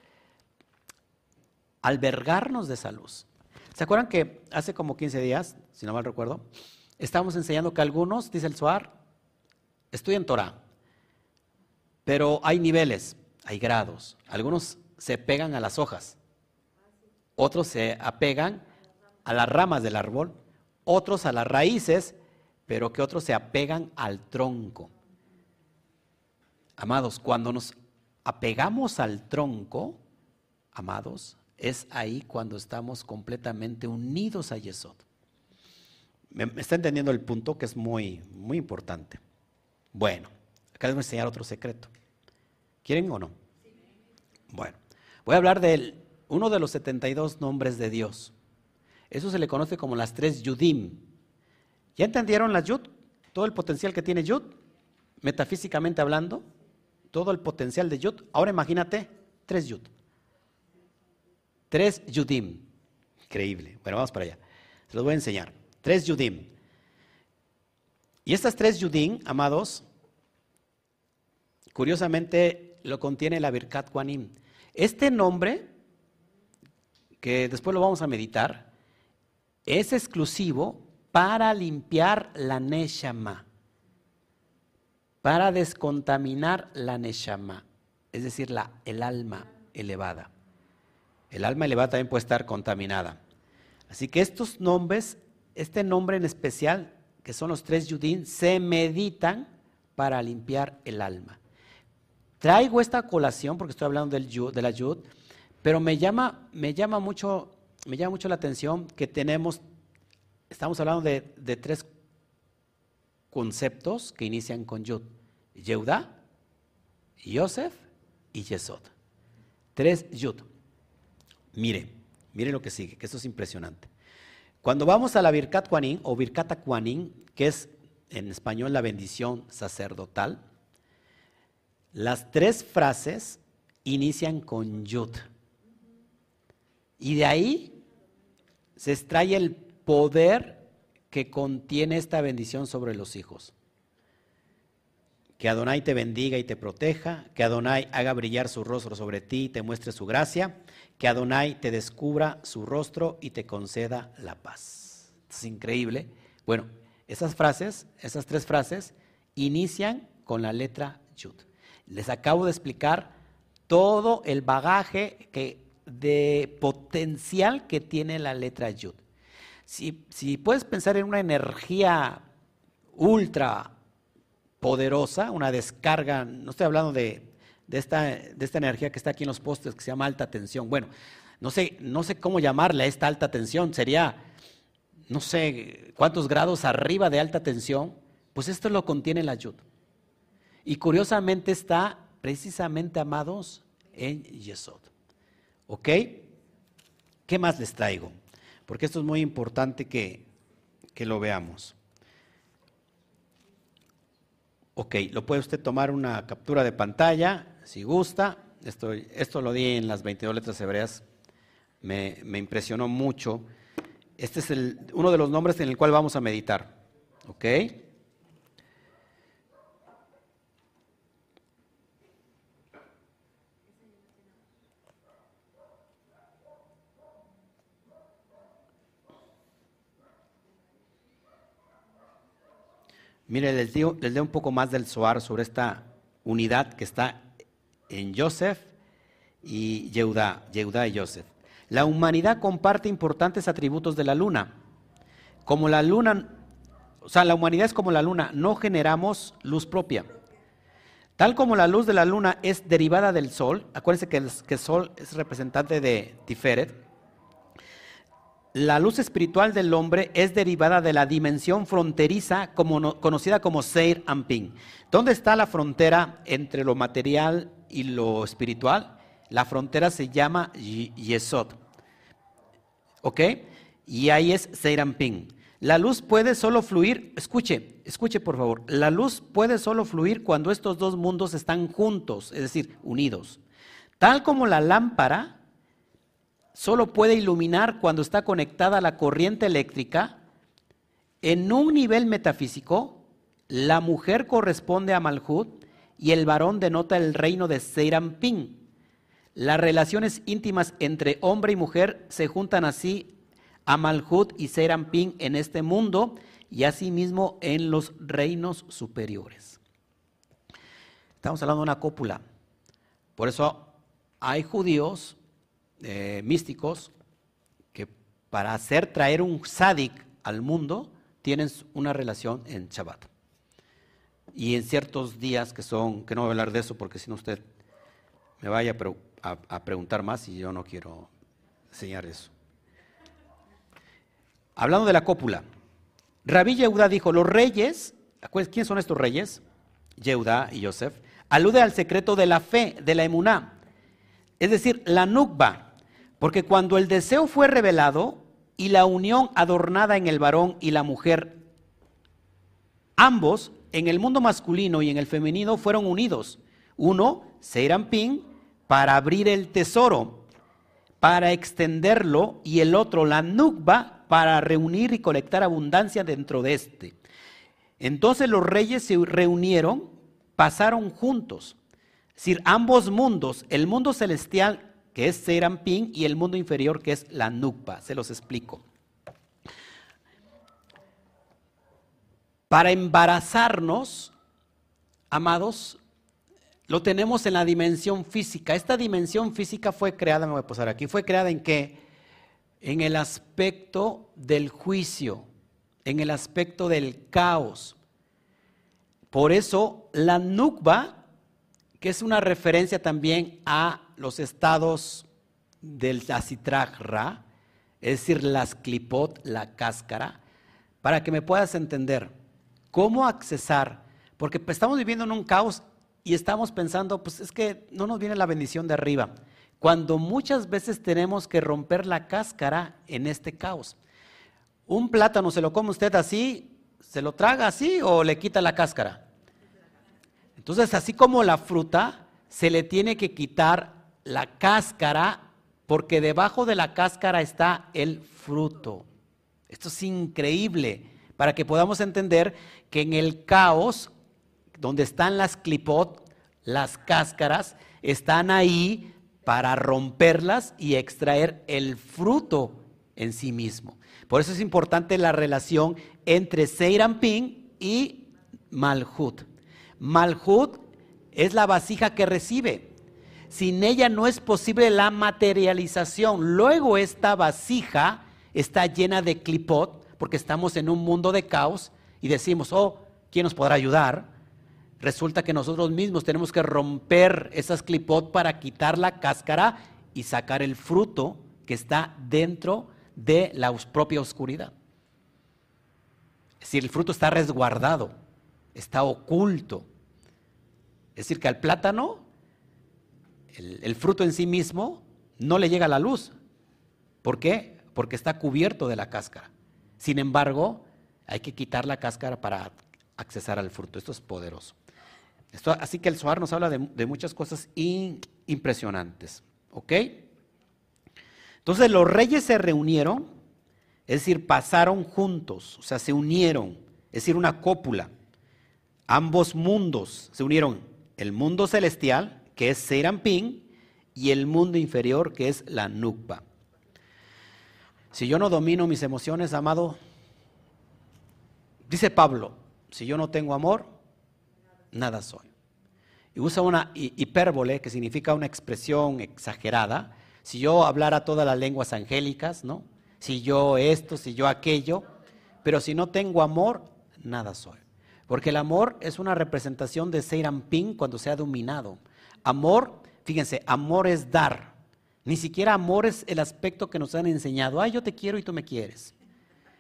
albergarnos de esa luz. ¿Se acuerdan que hace como 15 días, si no mal recuerdo, estábamos enseñando que algunos, dice el Suar, estudian Torah, pero hay niveles, hay grados. Algunos se pegan a las hojas, otros se apegan a las ramas del árbol, otros a las raíces pero que otros se apegan al tronco. Amados, cuando nos apegamos al tronco, amados, es ahí cuando estamos completamente unidos a Yesod. ¿Me, está entendiendo el punto que es muy, muy importante? Bueno, acá les voy a enseñar otro secreto. ¿Quieren o no? Bueno, voy a hablar de uno de los 72 nombres de Dios. Eso se le conoce como las tres Yudim. ¿Ya entendieron la Yud? Todo el potencial que tiene Yud, metafísicamente hablando, todo el potencial de Yud. Ahora imagínate tres Yud. Tres Yudim. Increíble. Bueno, vamos para allá. Se los voy a enseñar. Tres Yudim. Y estas tres Yudim, amados, curiosamente lo contiene la Birkat Kuanim. Este nombre, que después lo vamos a meditar, es exclusivo para limpiar la Neshama, para descontaminar la Neshama, es decir, la, el alma elevada. El alma elevada también puede estar contaminada. Así que estos nombres, este nombre en especial, que son los tres Yudín, se meditan para limpiar el alma. Traigo esta colación porque estoy hablando del de la Yud, pero me llama, me llama mucho, me llama mucho la atención que tenemos estamos hablando de, tres conceptos que inician con Yud. Yehuda, Yosef y Yesod. Tres Yud. Mire, mire lo que sigue, que esto es impresionante. Cuando vamos a la Birkat Kuanin o Birkata Kuanin, que es en español la bendición sacerdotal, las tres frases inician con Yud. Y de ahí se extrae el poder que contiene esta bendición sobre los hijos. Que Adonai te bendiga y te proteja, que Adonai haga brillar su rostro sobre ti y te muestre su gracia, que Adonai te descubra su rostro y te conceda la paz. Es increíble. Bueno, esas frases, esas tres frases, inician con la letra Yud. Les acabo de explicar todo el bagaje que, de potencial que tiene la letra Yud. Si, puedes pensar en una energía ultra poderosa, una descarga, no estoy hablando de, esta, energía que está aquí en los postes, que se llama alta tensión. Bueno, no sé, no sé cómo llamarle a esta alta tensión, sería, no sé, cuántos grados arriba de alta tensión, pues esto lo contiene la yud. Y curiosamente está precisamente, amados, en Yesod. ¿Ok? ¿Qué más les traigo? Porque esto es muy importante que, que lo veamos. Ok, lo puede usted tomar una captura de pantalla, si gusta. Esto, esto lo di en las 22 letras hebreas. Me, me impresionó mucho. Este es el, uno de los nombres en el cual vamos a meditar. ¿Ok? Mire, les digo, les un poco más del Zohar sobre esta unidad que está en Joseph y Yehudá, Yehudá y Joseph. La humanidad comparte importantes atributos de la luna. Como la luna, o sea, la humanidad es como la luna, no generamos luz propia. Tal como la luz de la luna es derivada del sol, acuérdense que el, que el sol es representante de Tiferet, la luz espiritual del hombre es derivada de la dimensión fronteriza conocida como Seir Amping. ¿Dónde está la frontera entre lo material y lo espiritual? La frontera se llama Yesod. ¿Ok? Y ahí es Seir Amping. La luz puede solo fluir, escuche, escuche por favor, la luz puede solo fluir cuando estos dos mundos están juntos, es decir, unidos. Tal como la lámpara solo puede iluminar cuando está conectada a la corriente eléctrica, en un nivel metafísico, la mujer corresponde a Malhut y el varón denota el reino de Seirampin. Las relaciones íntimas entre hombre y mujer se juntan así a Malhut y Seirampin en este mundo y asimismo en los reinos superiores. Estamos hablando de una cópula. Por eso hay judíos eh, místicos que para hacer traer un sádic al mundo tienen una relación en Shabbat. Y en ciertos días que son, que no voy a hablar de eso porque si no usted me vaya a, preguntar más y yo no quiero enseñar eso. Hablando de la cópula, Rabí Yehuda dijo, los reyes, ¿quiénes son estos reyes? Yehuda y Yosef, alude al secreto de la fe, de la emuná, es decir, la nukba, porque cuando el deseo fue revelado y la unión adornada en el varón y la mujer, ambos en el mundo masculino y en el femenino fueron unidos. Uno, Ping, para abrir el tesoro, para extenderlo, y el otro, la Nukba, para reunir y colectar abundancia dentro de este. Entonces los reyes se reunieron, pasaron juntos. Es decir, ambos mundos, el mundo celestial que es Serampín, y el mundo inferior, que es la Nukpa. Se los explico. Para embarazarnos, amados, lo tenemos en la dimensión física. Esta dimensión física fue creada, me voy a posar aquí, fue creada en qué? En el aspecto del juicio, en el aspecto del caos. Por eso la Nukba, que es una referencia también a los estados del Ra, es decir, las clipot, la cáscara, para que me puedas entender cómo accesar, porque pues, estamos viviendo en un caos y estamos pensando, pues es que no nos viene la bendición de arriba, cuando muchas veces tenemos que romper la cáscara en este caos. Un plátano se lo come usted así, se lo traga así o le quita la cáscara. Entonces, así como la fruta, se le tiene que quitar la cáscara, porque debajo de la cáscara está el fruto. Esto es increíble para que podamos entender que en el caos, donde están las clipot, las cáscaras, están ahí para romperlas y extraer el fruto en sí mismo. Por eso es importante la relación entre Seirampin y Malhut. Malhut es la vasija que recibe. Sin ella no es posible la materialización. Luego esta vasija está llena de clipot, porque estamos en un mundo de caos y decimos, oh, ¿quién nos podrá ayudar? resulta que nosotros mismos tenemos que romper esas clipot para quitar la cáscara y sacar el fruto que está dentro de la propia oscuridad. Es decir, el fruto está resguardado, está oculto. Es decir, que al plátano, el, fruto en sí mismo, no le llega la luz. ¿Por qué? Porque está cubierto de la cáscara. Sin embargo, hay que quitar la cáscara para accesar al fruto. Esto es poderoso. Esto, así que el Zohar nos habla de, muchas cosas impresionantes. ¿Ok? Entonces los reyes se reunieron, es decir, pasaron juntos, o sea, se unieron, es decir, una cópula. Ambos mundos se unieron, el mundo celestial, que es Serampín, y el mundo inferior, que es la Nukba. Si yo no domino mis emociones, amado, dice Pablo, si yo no tengo amor, nada soy. Y usa una hipérbole que significa una expresión exagerada. Si yo hablara todas las lenguas angélicas, ¿no? Si yo esto, si yo aquello, pero si no tengo amor, nada soy. Porque el amor es una representación de Ping cuando se ha dominado. Amor, fíjense, amor es dar. Ni siquiera amor es el aspecto que nos han enseñado. Ay, yo te quiero y tú me quieres.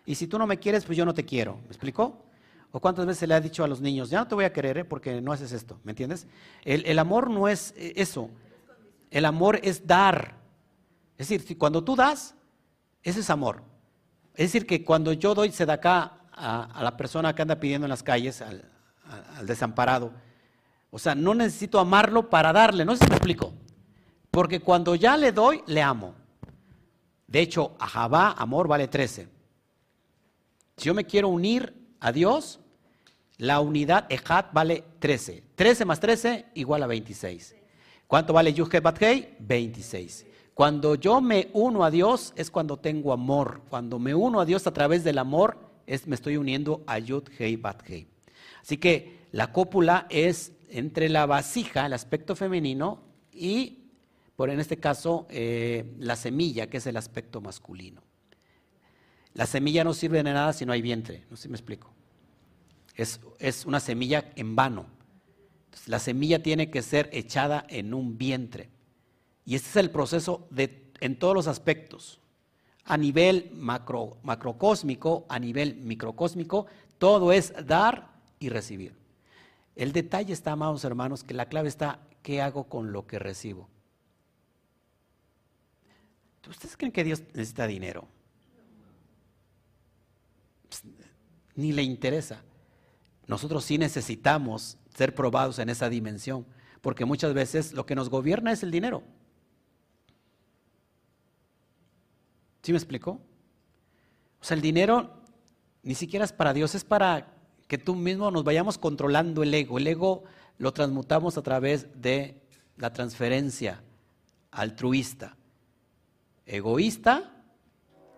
Y si tú no me quieres, pues yo no te quiero. ¿Me explicó? ¿O cuántas veces le ha dicho a los niños, ya no te voy a querer ¿eh? porque no haces esto? ¿Me entiendes? El, amor no es eh, eso. El amor es dar. Es decir, cuando tú das, ese es amor. Es decir, que cuando yo doy sedacá a, la persona que anda pidiendo en las calles, al, desamparado, o sea, no necesito amarlo para darle, no sé si me explico. Porque cuando ya le doy, le amo. De hecho, a Jabá, amor vale 13. Si yo me quiero unir a Dios, la unidad Ejat vale 13. 13 más 13 igual a 26. ¿Cuánto vale Yuhet Bathei? 26. Cuando yo me uno a Dios es cuando tengo amor. Cuando me uno a Dios a través del amor, me estoy uniendo a Yud Hei Bat Así que la cópula es entre la vasija, el aspecto femenino, y, por en este caso, eh, la semilla, que es el aspecto masculino. La semilla no sirve de nada si no hay vientre, no sé si me explico. Es, es una semilla en vano. la semilla tiene que ser echada en un vientre. Y este es el proceso de, en todos los aspectos. A nivel macro, macrocósmico, a nivel microcósmico, todo es dar y recibir. El detalle está, amados hermanos, que la clave está, ¿qué hago con lo que recibo? ¿Ustedes creen que Dios necesita dinero? ni le interesa. Nosotros sí necesitamos ser probados en esa dimensión, porque muchas veces lo que nos gobierna es el dinero. ¿Sí me explicó? O sea, el dinero ni siquiera es para Dios, es para que tú mismo nos vayamos controlando el ego. El ego lo transmutamos a través de la transferencia altruista. Egoísta,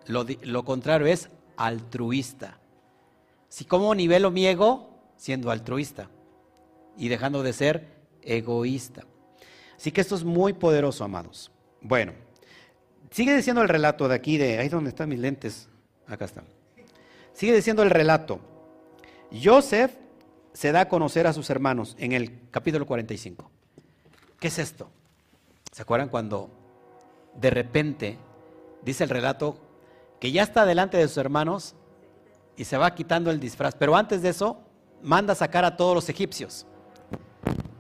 lo, lo contrario es altruista. Si como nivelo mi ego siendo altruista y dejando de ser egoísta. Así que esto es muy poderoso, amados. Bueno, sigue diciendo el relato de aquí, de ahí donde están mis lentes, acá están. Sigue diciendo el relato. Joseph se da a conocer a sus hermanos en el capítulo 45. ¿Qué es esto? ¿Se acuerdan cuando de repente dice el relato que ya está delante de sus hermanos y se va quitando el disfraz. Pero antes de eso, manda sacar a todos los egipcios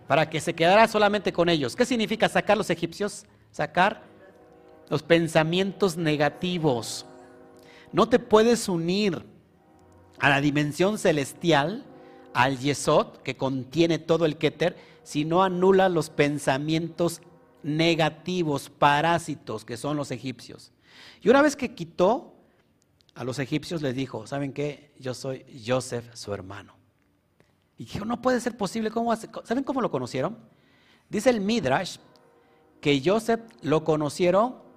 para que se quedara solamente con ellos. ¿Qué significa sacar los egipcios? Sacar los pensamientos negativos. No te puedes unir a la dimensión celestial, al Yesod, que contiene todo el Keter, si no anulas los pensamientos negativos, parásitos, que son los egipcios. Y una vez que quitó a los egipcios les dijo, ¿saben qué? Yo soy Joseph, su hermano. Y dijo, no puede ser posible. ¿Cómo ¿Saben cómo lo conocieron? Dice el Midrash que Joseph lo conocieron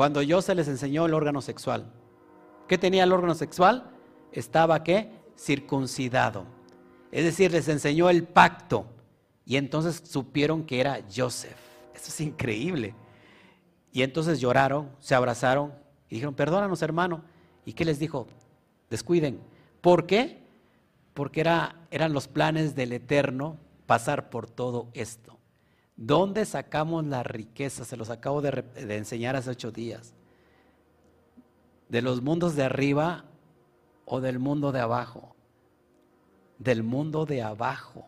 cuando Joseph les enseñó el órgano sexual. ¿Qué tenía el órgano sexual? Estaba qué? Circuncidado. Es decir, les enseñó el pacto. Y entonces supieron que era Joseph. Eso es increíble. Y entonces lloraron, se abrazaron y dijeron, perdónanos hermano. ¿Y qué les dijo? Descuiden. ¿Por qué? porque era, eran los planes del Eterno pasar por todo esto. ¿Dónde sacamos la riqueza? Se los acabo de, enseñar hace ocho días. ¿De los mundos de arriba o del mundo de abajo? Del mundo de abajo.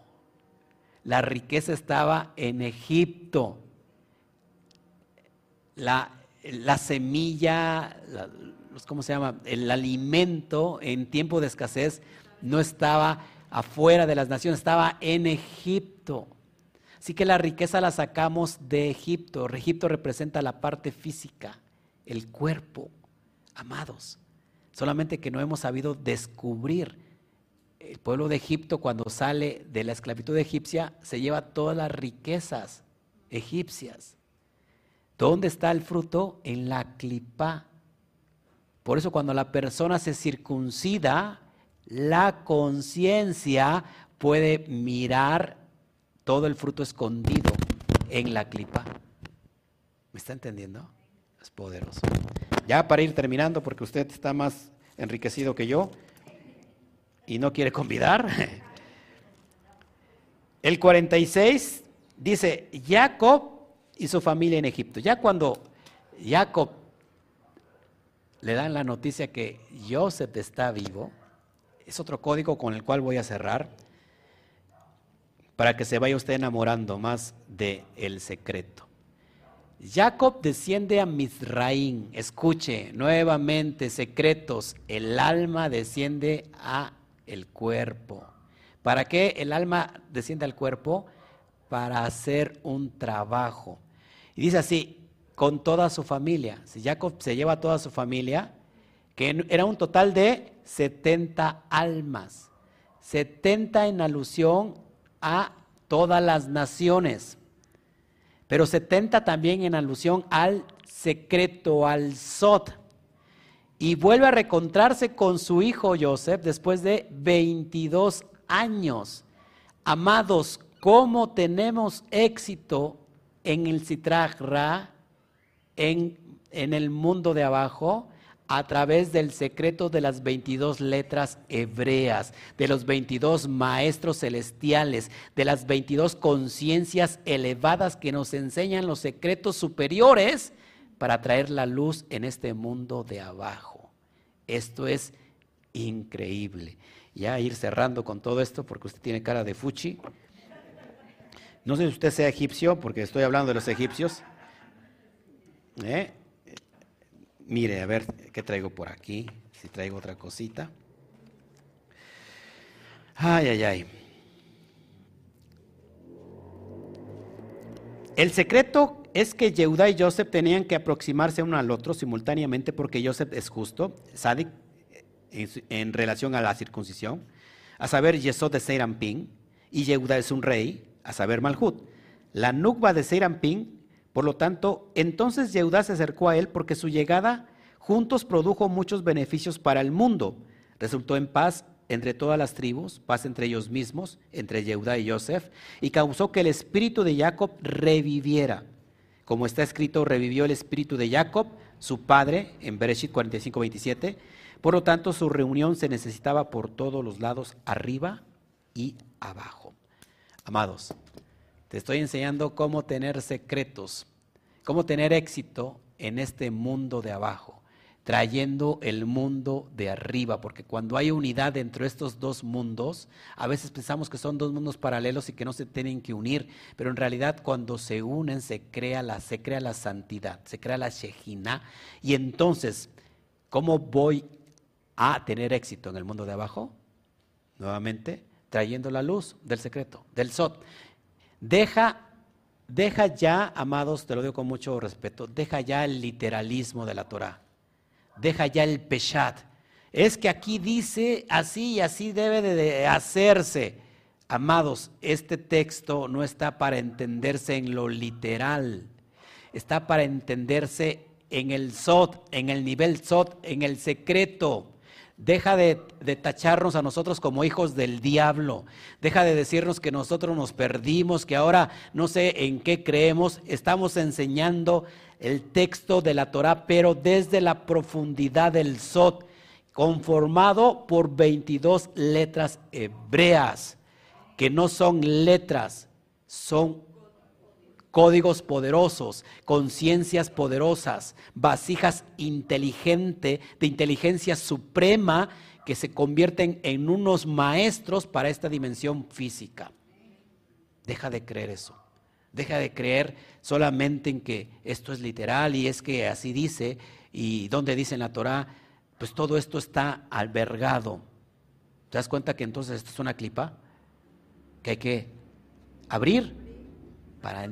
La riqueza estaba en Egipto. La semilla, ¿cómo se llama? El alimento en tiempo de escasez no estaba afuera de las naciones, estaba en Egipto. Así que la riqueza la sacamos de Egipto. Egipto representa la parte física, el cuerpo, amados. Solamente que no hemos sabido descubrir. El pueblo de Egipto cuando sale de la esclavitud egipcia se lleva todas las riquezas egipcias. ¿Dónde está el fruto? En la clipa. Por eso cuando la persona se circuncida, la conciencia puede mirar todo el fruto escondido en la clipa. ¿Me está entendiendo? Es poderoso. Ya para ir terminando, porque usted está más enriquecido que yo y no quiere convidar. [laughs] El 46 dice, Jacob y su familia en Egipto. Ya cuando Jacob le dan la noticia que Joseph está vivo, es otro código con el cual voy a cerrar para que se vaya usted enamorando más del el secreto. Jacob desciende a Mizraín. Escuche nuevamente secretos. El alma desciende a el cuerpo. ¿Para qué el alma desciende al cuerpo? Para hacer un trabajo. Y dice así, con toda su familia. Si Jacob se lleva a toda su familia, que era un total de 70 almas. 70 en alusión a todas las naciones. Pero 70 también en alusión al secreto, al Sot. Y vuelve a recontrarse con su hijo Joseph después de 22 años. Amados, ¿cómo tenemos éxito en el Sitrach en, en el mundo de abajo, a través del secreto de las 22 letras hebreas, de los 22 maestros celestiales, de las 22 conciencias elevadas que nos enseñan los secretos superiores para traer la luz en este mundo de abajo. Esto es increíble. Ya ir cerrando con todo esto, porque usted tiene cara de fuchi. No sé si usted sea egipcio, porque estoy hablando de los egipcios. ¿Eh? Mire, a ver qué traigo por aquí, si traigo otra cosita. Ay, ay, ay. El secreto es que Yehuda y Joseph tenían que aproximarse uno al otro simultáneamente porque Joseph es justo, sádic, en, relación a la circuncisión, a saber Yesod de Seirampín, y Yehuda es un rey, a saber Malhut. La nukba de Seirampín por lo tanto, entonces Yehudá se acercó a él porque su llegada juntos produjo muchos beneficios para el mundo. Resultó en paz entre todas las tribus, paz entre ellos mismos, entre Yehudá y Joseph, y causó que el espíritu de Jacob reviviera. Como está escrito, revivió el espíritu de Jacob, su padre, en Bereshit 45, 27. Por lo tanto, su reunión se necesitaba por todos los lados, arriba y abajo. Amados, te estoy enseñando cómo tener secretos, cómo tener éxito en este mundo de abajo, trayendo el mundo de arriba, porque cuando hay unidad entre estos dos mundos, a veces pensamos que son dos mundos paralelos y que no se tienen que unir, pero en realidad cuando se unen se crea la, se crea la santidad, se crea la Shejina, y entonces, ¿cómo voy a tener éxito en el mundo de abajo? Nuevamente, trayendo la luz del secreto, del Sot. Deja, deja ya, amados, te lo digo con mucho respeto, deja ya el literalismo de la Torah. Deja ya el peshat. Es que aquí dice así y así debe de hacerse. Amados, este texto no está para entenderse en lo literal, está para entenderse en el sot, en el nivel sot, en el secreto. Deja de, tacharnos a nosotros como hijos del diablo. Deja de decirnos que nosotros nos perdimos, que ahora no sé en qué creemos. Estamos enseñando el texto de la Torah, pero desde la profundidad del Sot. conformado por 22 letras hebreas, que no son letras, son códigos poderosos, conciencias poderosas, vasijas inteligente, de inteligencia suprema que se convierten en unos maestros para esta dimensión física. Deja de creer eso. Deja de creer solamente en que esto es literal y es que así dice y donde dice en la Torah, pues todo esto está albergado. ¿Te das cuenta que entonces esto es una clipa? Que hay que abrir para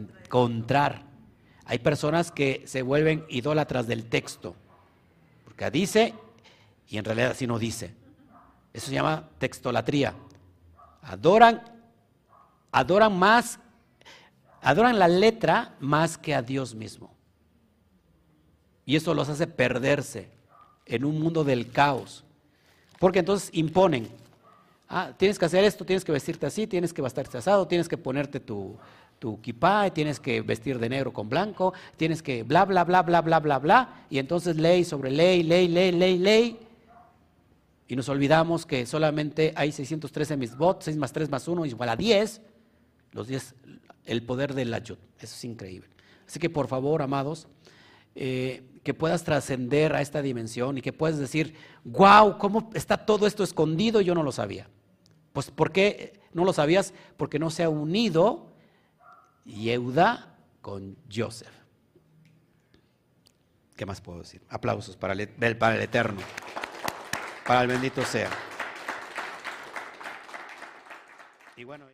Hay personas que se vuelven idólatras del texto, porque dice y en realidad así no dice. Eso se llama textolatría. Adoran, adoran más, adoran la letra más que a Dios mismo. Y eso los hace perderse en un mundo del caos. Porque entonces imponen. Ah, tienes que hacer esto, tienes que vestirte así, tienes que bastarte asado, tienes que ponerte tu, tu kipá, tienes que vestir de negro con blanco, tienes que bla, bla, bla, bla, bla, bla, bla. Y entonces ley sobre ley, ley, ley, ley, ley. Y nos olvidamos que solamente hay 613 misbot, 6 más 3 más 1 igual a 10. Los 10, el poder del ayud. Eso es increíble. Así que por favor, amados, eh, que puedas trascender a esta dimensión y que puedas decir, wow, ¿cómo está todo esto escondido? Yo no lo sabía. Pues ¿por qué no lo sabías? Porque no se ha unido Yehuda con Joseph. ¿Qué más puedo decir? Aplausos para el, para el Eterno para el bendito sea. Y bueno.